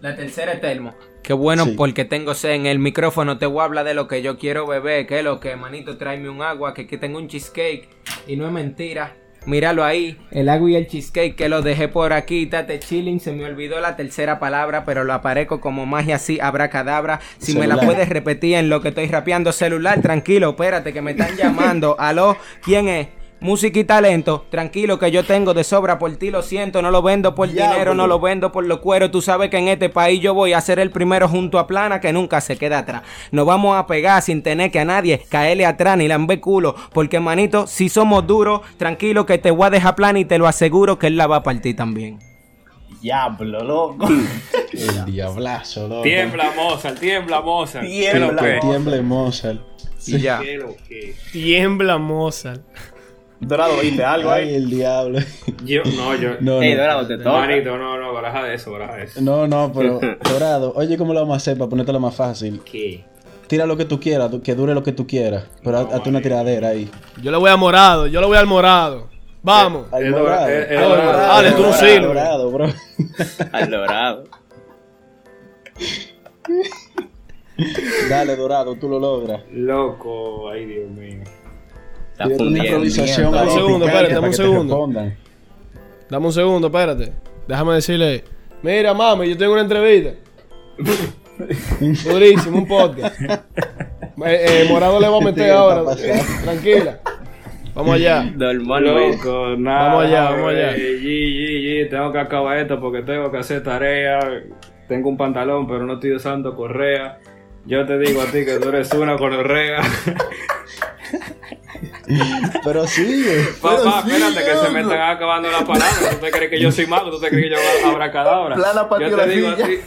[SPEAKER 6] La tercera es termo. Qué bueno
[SPEAKER 2] Sí.
[SPEAKER 6] porque tengo sed en el micrófono. Te voy a hablar de lo que yo quiero beber. Que es lo que, manito, tráeme un agua. Que, que tengo un cheesecake. Y no es mentira. Míralo ahí. El agua y el cheesecake que lo dejé por aquí. Tate chilling. Se me olvidó la tercera palabra. Pero lo aparezco como magia así. Abracadabra. Si me la puedes repetir en lo que estoy rapeando. Celular, tranquilo. Espérate que me están llamando. Aló, ¿quién es? Música y talento, tranquilo que yo tengo de sobra por ti, lo siento, no lo vendo por dinero, no lo vendo por los cueros, tú sabes que en este país yo voy a ser el primero junto a Plana que nunca se queda atrás. Nos vamos a pegar sin tener que a nadie caerle atrás ni lambe culo, porque manito, si somos duros, tranquilo que te voy a dejar Plana y te lo aseguro que él la va a partir también.
[SPEAKER 3] Diablo, loco.
[SPEAKER 2] El diablazo, loco.
[SPEAKER 5] Tiembla Mozart, tiembla Mozart.
[SPEAKER 3] Tiembla.
[SPEAKER 2] Tiemble Mozart.
[SPEAKER 6] Y ya.
[SPEAKER 5] ¿Qué lo que?
[SPEAKER 1] Tiembla Mozart.
[SPEAKER 3] Dorado, ¿viste algo
[SPEAKER 2] Ay,
[SPEAKER 3] ahí?
[SPEAKER 2] el diablo.
[SPEAKER 5] Yo, no, yo.
[SPEAKER 2] No,
[SPEAKER 4] Ey,
[SPEAKER 2] no.
[SPEAKER 4] Dorado, te toca.
[SPEAKER 5] Manito, no, no, baraja de eso, baraja de eso.
[SPEAKER 2] No, no, pero Dorado, oye, ¿cómo lo vamos a hacer para ponértelo más fácil?
[SPEAKER 5] ¿Qué?
[SPEAKER 2] Tira lo que tú quieras, que dure lo que tú quieras. Pero
[SPEAKER 5] No,
[SPEAKER 2] hazte una tiradera ahí.
[SPEAKER 1] Yo le voy al morado, yo le voy al morado. Vamos.
[SPEAKER 2] Al morado. Al
[SPEAKER 1] Dale, tú no
[SPEAKER 2] al
[SPEAKER 1] sirves.
[SPEAKER 2] dorado, bro.
[SPEAKER 4] Al dorado.
[SPEAKER 2] Dale, dorado, tú lo logras.
[SPEAKER 5] Loco, ay Dios mío.
[SPEAKER 4] Está
[SPEAKER 2] Tírate una
[SPEAKER 4] fundiendo.
[SPEAKER 2] improvisación
[SPEAKER 3] Dame un
[SPEAKER 1] segundo, espérate, dame un segundo. Dame un segundo, espérate. Déjame decirle. Mira, mami, yo tengo una entrevista. Durísimo, un podcast. Eh, eh, Morado le va a meter
[SPEAKER 2] Sí,
[SPEAKER 1] ahora.
[SPEAKER 2] pasando.
[SPEAKER 1] Tranquila. Vamos allá.
[SPEAKER 4] Normalmente.
[SPEAKER 5] Loco, nada.
[SPEAKER 1] Vamos allá, vamos allá.
[SPEAKER 5] Yi, tengo que acabar esto porque tengo que hacer tarea. Tengo un pantalón, pero no estoy usando correa. Yo te digo a ti que tú eres una correa.
[SPEAKER 2] Pero sigue.
[SPEAKER 5] Papá,
[SPEAKER 3] sí,
[SPEAKER 5] espérate que se me están acabando las palabras. ¿Tú te crees que yo soy mago? ¿Tú te crees que yo abra cadabra?
[SPEAKER 3] Plana
[SPEAKER 5] Yo te digo a
[SPEAKER 3] silla.
[SPEAKER 5] ti.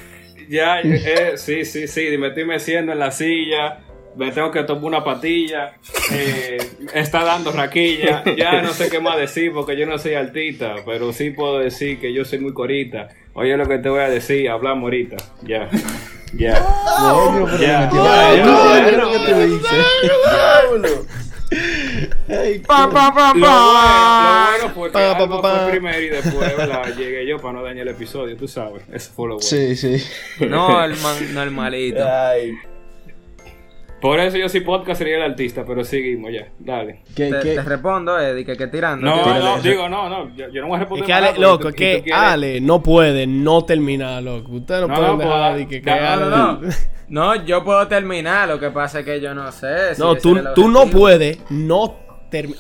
[SPEAKER 5] Ya, eh, sí, sí, sí. Me estoy meciendo en la silla. Me tengo que tomar una patilla. Eh, está dando raquilla. Ya no sé qué más decir porque yo no soy artista. Pero sí puedo decir que yo soy muy corita. Oye lo que te voy a decir. Hablamos ahorita. Ya. Ya.
[SPEAKER 2] Pero metió
[SPEAKER 5] Ya,
[SPEAKER 2] la-
[SPEAKER 5] ya,
[SPEAKER 2] No, Ay,
[SPEAKER 6] Pa, pa, pa,
[SPEAKER 5] Lo bueno, lo bueno fue que
[SPEAKER 1] Pa, pa,
[SPEAKER 5] Alba
[SPEAKER 1] pa, pa.
[SPEAKER 5] fue primero y después ¿verdad? llegué yo para no dañar el episodio. Tú sabes. Eso fue lo bueno.
[SPEAKER 2] Sí, sí.
[SPEAKER 6] Normal, normalito.
[SPEAKER 3] Ay.
[SPEAKER 5] Por eso yo soy podcast sería el artista, pero seguimos ya. Dale.
[SPEAKER 2] ¿Qué,
[SPEAKER 6] Te,
[SPEAKER 2] qué?
[SPEAKER 6] te respondo, Eddie, que, que tirando.
[SPEAKER 5] No,
[SPEAKER 2] Tírale
[SPEAKER 5] no, digo, no, no. Yo, yo no voy a
[SPEAKER 1] Es
[SPEAKER 5] responder
[SPEAKER 1] que
[SPEAKER 5] nada,
[SPEAKER 1] Ale,
[SPEAKER 5] porque
[SPEAKER 1] loco, es que Ale no puede no terminar, loco. Ustedes no,
[SPEAKER 5] No,
[SPEAKER 1] pueden
[SPEAKER 5] no,
[SPEAKER 1] dejar
[SPEAKER 5] pues,
[SPEAKER 1] de que, que Ale-
[SPEAKER 6] No, no, no. No, yo puedo terminar, lo que pasa es que yo no sé. si
[SPEAKER 1] No, tú,
[SPEAKER 6] el
[SPEAKER 1] tú no puedes no.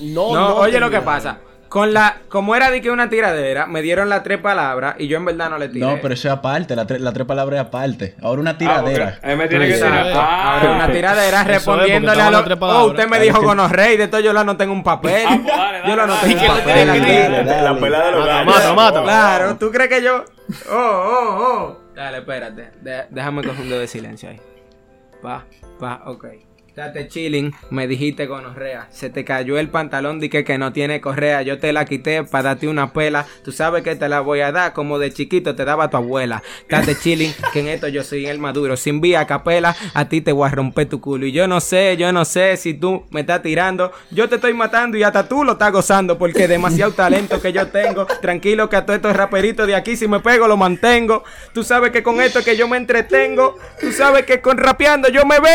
[SPEAKER 1] No,
[SPEAKER 6] No,
[SPEAKER 1] no
[SPEAKER 6] oye lo que pasa. Con la, como era de que una tiradera, me dieron las tres palabras y yo en verdad no le tiré.
[SPEAKER 2] No, pero eso es aparte, la, tre- la tres palabras es aparte. Ahora una
[SPEAKER 5] Ah,
[SPEAKER 2] tiradera.
[SPEAKER 5] él me tiene que tirar. Ah,
[SPEAKER 6] Ahora una tiradera
[SPEAKER 1] Eso es, porque
[SPEAKER 6] respondiéndole a los...
[SPEAKER 1] las tres
[SPEAKER 6] Oh,
[SPEAKER 1] palabras.
[SPEAKER 6] usted me dijo gonorrey, de todo yo lo anoté en un papel.
[SPEAKER 5] Ah, pues dale, dale,
[SPEAKER 6] yo lo anoté en un papel
[SPEAKER 5] dale,
[SPEAKER 6] aquí.
[SPEAKER 5] dale,
[SPEAKER 2] dale.
[SPEAKER 3] La pelada de los
[SPEAKER 1] Mata, mata, mata.
[SPEAKER 6] Claro, ¿tú crees que yo...? Oh, oh, oh. Dale, espérate. De- déjame coger un dedo de silencio ahí. Pa, pa, ok. Date chilling, me dijiste gonorrea. Se te cayó el pantalón, di que, no tiene correa. Yo te la quité para darte una pela. Tú sabes que te la voy a dar como de chiquito te daba tu abuela. Date chilling, que en esto yo soy el maduro. Sin vía capela, a ti te voy a romper tu culo. Y yo no sé, yo no sé si tú me estás tirando. Yo te estoy matando y hasta tú lo estás gozando porque demasiado talento que yo tengo. Tranquilo que a todos estos raperitos de aquí si me pego lo mantengo. Tú sabes que con esto que yo me entretengo. Tú sabes que con rapeando yo me ve.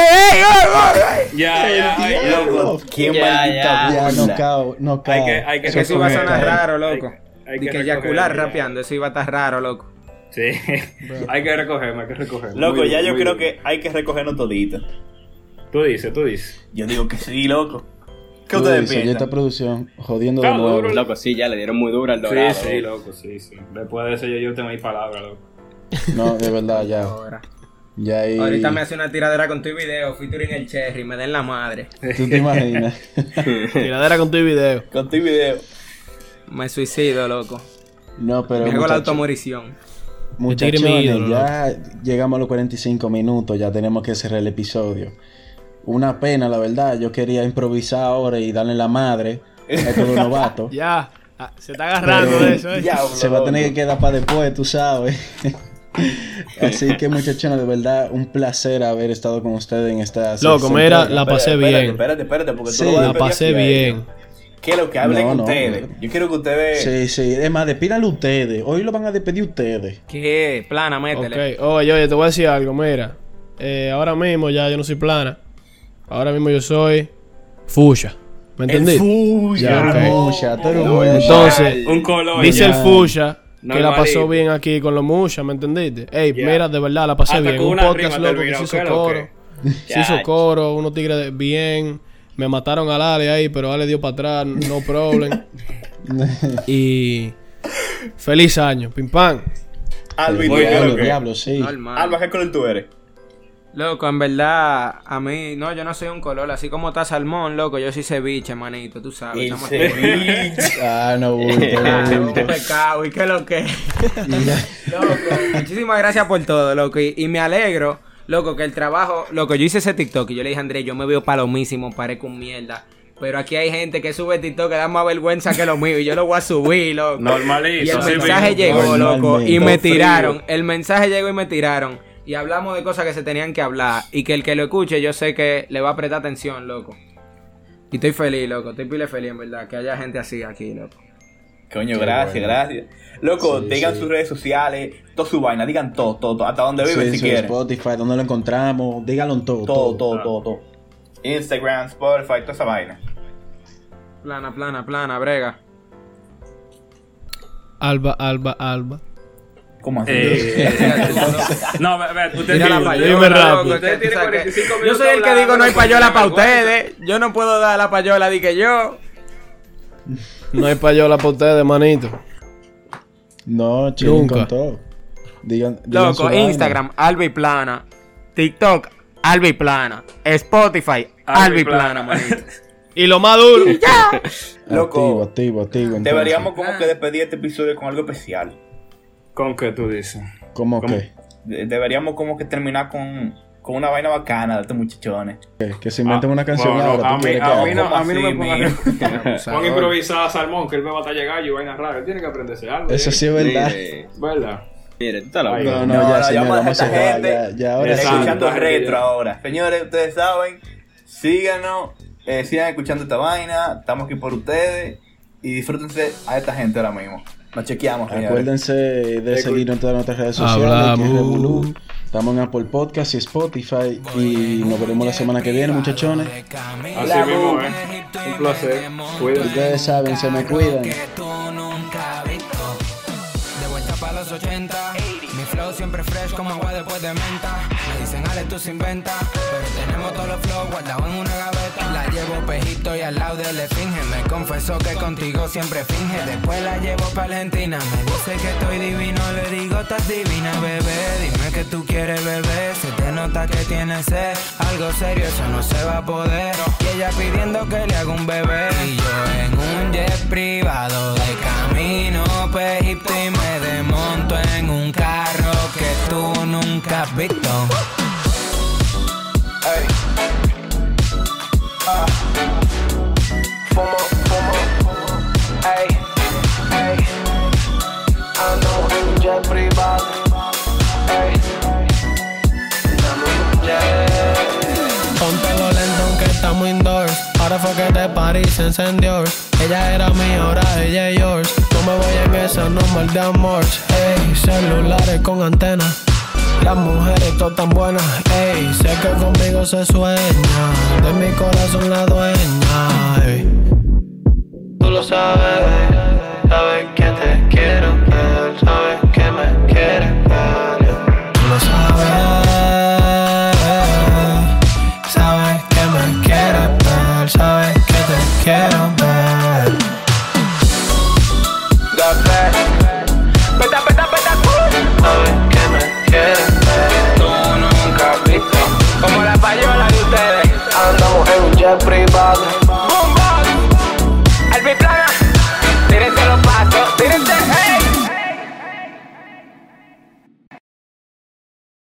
[SPEAKER 5] Ya, ya.
[SPEAKER 3] Loco, ¿Quién
[SPEAKER 4] Ya,
[SPEAKER 3] maldita
[SPEAKER 2] Ya, no cao, no cao.
[SPEAKER 5] Hay que, hay que
[SPEAKER 6] Es que eso iba a sonar raro, loco.
[SPEAKER 5] hay-
[SPEAKER 6] que eyacular
[SPEAKER 5] ya.
[SPEAKER 6] rapeando, eso iba a estar raro, loco.
[SPEAKER 5] Sí, hay que recogerme, hay que recogerme.
[SPEAKER 3] Loco,
[SPEAKER 5] Muy
[SPEAKER 3] ya
[SPEAKER 5] bien,
[SPEAKER 3] yo creo
[SPEAKER 5] bien.
[SPEAKER 3] que hay que recogernos todito.
[SPEAKER 5] Tú dices, tú dices.
[SPEAKER 3] Yo digo que sí, loco. ¿Qué ustedes
[SPEAKER 2] y esta
[SPEAKER 3] piensan?
[SPEAKER 2] producción jodiendo de nuevo.
[SPEAKER 5] duro,
[SPEAKER 4] Loco, sí, ya le dieron muy duro al dorado.
[SPEAKER 5] Sí, sí, loco, sí, sí. Después de eso yo, yo tengo mi palabra, loco.
[SPEAKER 2] No, de verdad, ya. Ya ahí.
[SPEAKER 6] Ahorita me hace una tiradera con tu video, featuring el Cherry, me den la madre.
[SPEAKER 2] Tú te imaginas.
[SPEAKER 1] Tiradera con tu video.
[SPEAKER 3] Con tu video.
[SPEAKER 6] Me suicido, loco.
[SPEAKER 2] No, pero.
[SPEAKER 6] me hago la automorición.
[SPEAKER 1] Ídolo,
[SPEAKER 2] ya llegamos a los 45 minutos, ya tenemos que cerrar el episodio. Una pena, la verdad. Yo quería improvisar ahora y darle la madre a estos dos novatos.
[SPEAKER 1] Ya. Se está agarrando
[SPEAKER 2] Pero-
[SPEAKER 1] de eso, ¿eh?
[SPEAKER 3] Diablo,
[SPEAKER 2] Se va a tener que quedar para después, tú sabes. Así que, muchachones, de verdad, un placer haber estado con ustedes en esta
[SPEAKER 1] Loco, mira, la pasé
[SPEAKER 3] Espérate,
[SPEAKER 1] bien.
[SPEAKER 3] Espérate, espérate, porque tú
[SPEAKER 2] Sí,
[SPEAKER 3] lo vas a
[SPEAKER 1] La pasé bien.
[SPEAKER 3] ellos. Quiero que hablen
[SPEAKER 2] No, no,
[SPEAKER 3] ustedes.
[SPEAKER 2] no.
[SPEAKER 3] Yo quiero que ustedes.
[SPEAKER 2] Sí, sí. Es más, despídanlo ustedes. Hoy lo van a despedir ustedes.
[SPEAKER 6] ¿Qué? Plana, métele.
[SPEAKER 1] Ok, oye, oye, te voy a decir algo, mira. Eh, ahora mismo ya yo no soy plana. Ahora mismo yo soy Fucha. ¿Me
[SPEAKER 3] El
[SPEAKER 1] entendí?
[SPEAKER 3] fuya.
[SPEAKER 1] Ya, ok.
[SPEAKER 2] Mucha, tú eres
[SPEAKER 3] No,
[SPEAKER 2] mucha.
[SPEAKER 1] Entonces,
[SPEAKER 5] Un color.
[SPEAKER 1] dice
[SPEAKER 5] ya.
[SPEAKER 1] el Que la pasó bien aquí con los Musha, ¿me entendiste? Ey, mira, de verdad, la pasé
[SPEAKER 5] Hasta
[SPEAKER 1] bien. Un podcast loco que se hizo
[SPEAKER 5] ¿qué es lo
[SPEAKER 1] coro.
[SPEAKER 5] que?
[SPEAKER 1] Se hizo coro, unos tigres de- bien. Me mataron al Ale ahí, pero Ale dio para atrás, no problem. y feliz año, pim pam.
[SPEAKER 3] Alvin,
[SPEAKER 5] Oye,
[SPEAKER 3] ¿qué es
[SPEAKER 2] diablo, diablo, sí.
[SPEAKER 3] Alba, ¿qué color tú eres?
[SPEAKER 6] Loco, en verdad, a mí, no, yo no soy un color, así como está salmón, loco, yo soy ceviche, manito, tú sabes.
[SPEAKER 3] El
[SPEAKER 6] estamos-
[SPEAKER 3] ceviche.
[SPEAKER 2] Ah, no, bulto, no, bulto.
[SPEAKER 6] pecado, ¿y qué es lo que? loco, muchísimas gracias por todo, loco, y, y me alegro, loco, que el trabajo, loco, yo hice ese TikTok y yo le dije a Andrés, yo me veo palomísimo, parezco un mierda. Pero aquí hay gente que sube TikTok que da más vergüenza que lo mío y yo lo voy a subir, loco.
[SPEAKER 5] Normalito.
[SPEAKER 6] Y el mensaje llegó, loco, y me
[SPEAKER 3] frío.
[SPEAKER 6] tiraron. El mensaje llegó y me tiraron. Y hablamos de cosas que se tenían que hablar. Y que el que lo escuche, yo sé que le va a prestar atención, loco. Y estoy feliz, loco. Estoy pile feliz, en verdad. Que haya gente así aquí, loco.
[SPEAKER 3] Coño, gracias, gracias. Loco,
[SPEAKER 2] Sí,
[SPEAKER 3] digan
[SPEAKER 2] sí.
[SPEAKER 3] sus redes sociales, toda su vaina, digan todo, todo, todo, hasta donde viven
[SPEAKER 2] Sí,
[SPEAKER 3] si quieren.
[SPEAKER 2] Spotify, ¿dónde lo encontramos? Díganlo en todo.
[SPEAKER 3] Todo, todo, todo, todo. Instagram, Spotify, toda esa vaina.
[SPEAKER 6] Plana, plana, plana, brega.
[SPEAKER 1] Alba, Alba, Alba.
[SPEAKER 3] ¿Cómo así?
[SPEAKER 5] Eh, no, usted tiene-
[SPEAKER 8] payola,
[SPEAKER 1] dime
[SPEAKER 8] loco,
[SPEAKER 1] rápido.
[SPEAKER 8] que-
[SPEAKER 5] Usted tiene
[SPEAKER 8] o sea, que-
[SPEAKER 5] 45
[SPEAKER 8] Yo soy el que digo no hay payola para ustedes. Yo no puedo dar la payola, di que yo.
[SPEAKER 1] No hay payola para ustedes, manito.
[SPEAKER 2] No,
[SPEAKER 1] Nunca.
[SPEAKER 2] con todo. Digan, digan su
[SPEAKER 8] Loco. Instagram, Albi Plana. TikTok, Albi Plana. Spotify,
[SPEAKER 5] Albi Plana,
[SPEAKER 8] manito.
[SPEAKER 1] Y lo más duro.
[SPEAKER 3] Loco.
[SPEAKER 2] Activo, activo, activo. entonces.
[SPEAKER 3] Deberíamos como que despedir este episodio con algo especial.
[SPEAKER 5] ¿Con qué tú dices?
[SPEAKER 2] ¿Cómo
[SPEAKER 5] ¿Cómo?
[SPEAKER 2] qué?
[SPEAKER 3] De- Deberíamos como que terminar con, con una vaina bacana de estos muchachones.
[SPEAKER 2] ¿Qué? Que se inventen
[SPEAKER 5] Ah,
[SPEAKER 2] una canción
[SPEAKER 5] bueno,
[SPEAKER 2] ahora.
[SPEAKER 5] a
[SPEAKER 2] ¿tú
[SPEAKER 5] mí-
[SPEAKER 2] que
[SPEAKER 5] a mí no-
[SPEAKER 3] ¿Cómo
[SPEAKER 5] a mí no me pongan-? Pon improvisada Salmón, que él me va a llegar y vaina rara. Él tiene que aprenderse algo.
[SPEAKER 2] Eso
[SPEAKER 5] ¿eh?
[SPEAKER 2] sí es verdad.
[SPEAKER 4] Mire,
[SPEAKER 5] ¿Verdad?
[SPEAKER 4] mire, tú estás.
[SPEAKER 5] Ay,
[SPEAKER 2] No, no,
[SPEAKER 3] No,
[SPEAKER 2] ya,
[SPEAKER 3] no,
[SPEAKER 2] señor,
[SPEAKER 3] llama a
[SPEAKER 2] vamos a
[SPEAKER 3] esta
[SPEAKER 2] cerrar.
[SPEAKER 3] gente.
[SPEAKER 2] Ya, ya, ahora sí.
[SPEAKER 3] Escuchando retro ahora. Señores, ustedes saben, síganos, eh, sigan escuchando esta vaina. Estamos aquí por ustedes y disfrútense a esta gente ahora mismo. Nos chequeamos, señores.
[SPEAKER 2] Acuérdense de seguirnos en todas nuestras redes sociales.
[SPEAKER 1] Hablamos.
[SPEAKER 2] Estamos en Apple Podcast y Spotify. Y nos veremos la semana que viene, muchachones.
[SPEAKER 5] Así mismo, ¿eh? Un placer. Cuídense.
[SPEAKER 2] Ustedes saben, se me cuidan.
[SPEAKER 6] De vuelta para los 80. Mi flow siempre fresh como agua después de menta. Dicen, Ale, tú se inventa. Pero tenemos todos los flows guardados en una gaveta. La llevo pejito y al lado de le finge. Me confesó que contigo siempre finge. Después la llevo para Argentina. Me dice que estoy divino. Le digo, estás divina, bebé. Dime que tú quieres beber. Se te nota que tienes sed. Algo serio, eso no se va a poder. Y ella pidiendo que le haga un bebé. Y yo en un jet privado de camino pa' Egipto y me desmonto en un carro tú nunca has visto.
[SPEAKER 3] Ey. Ah. Fumo, fumo. Ey, ey. Ando en un jet privado. Ey. Jet.
[SPEAKER 1] Póntelo lento aunque estamos indoors. Ahora fue que te París se encendió. Ella era mía, ahora ella es yours. Me voy en esa, no mal de amor. Ey, celulares con antena. Las mujeres todas tan buenas. Ey, sé que conmigo se sueña. De mi corazón la dueña. Ey. Tú lo sabes.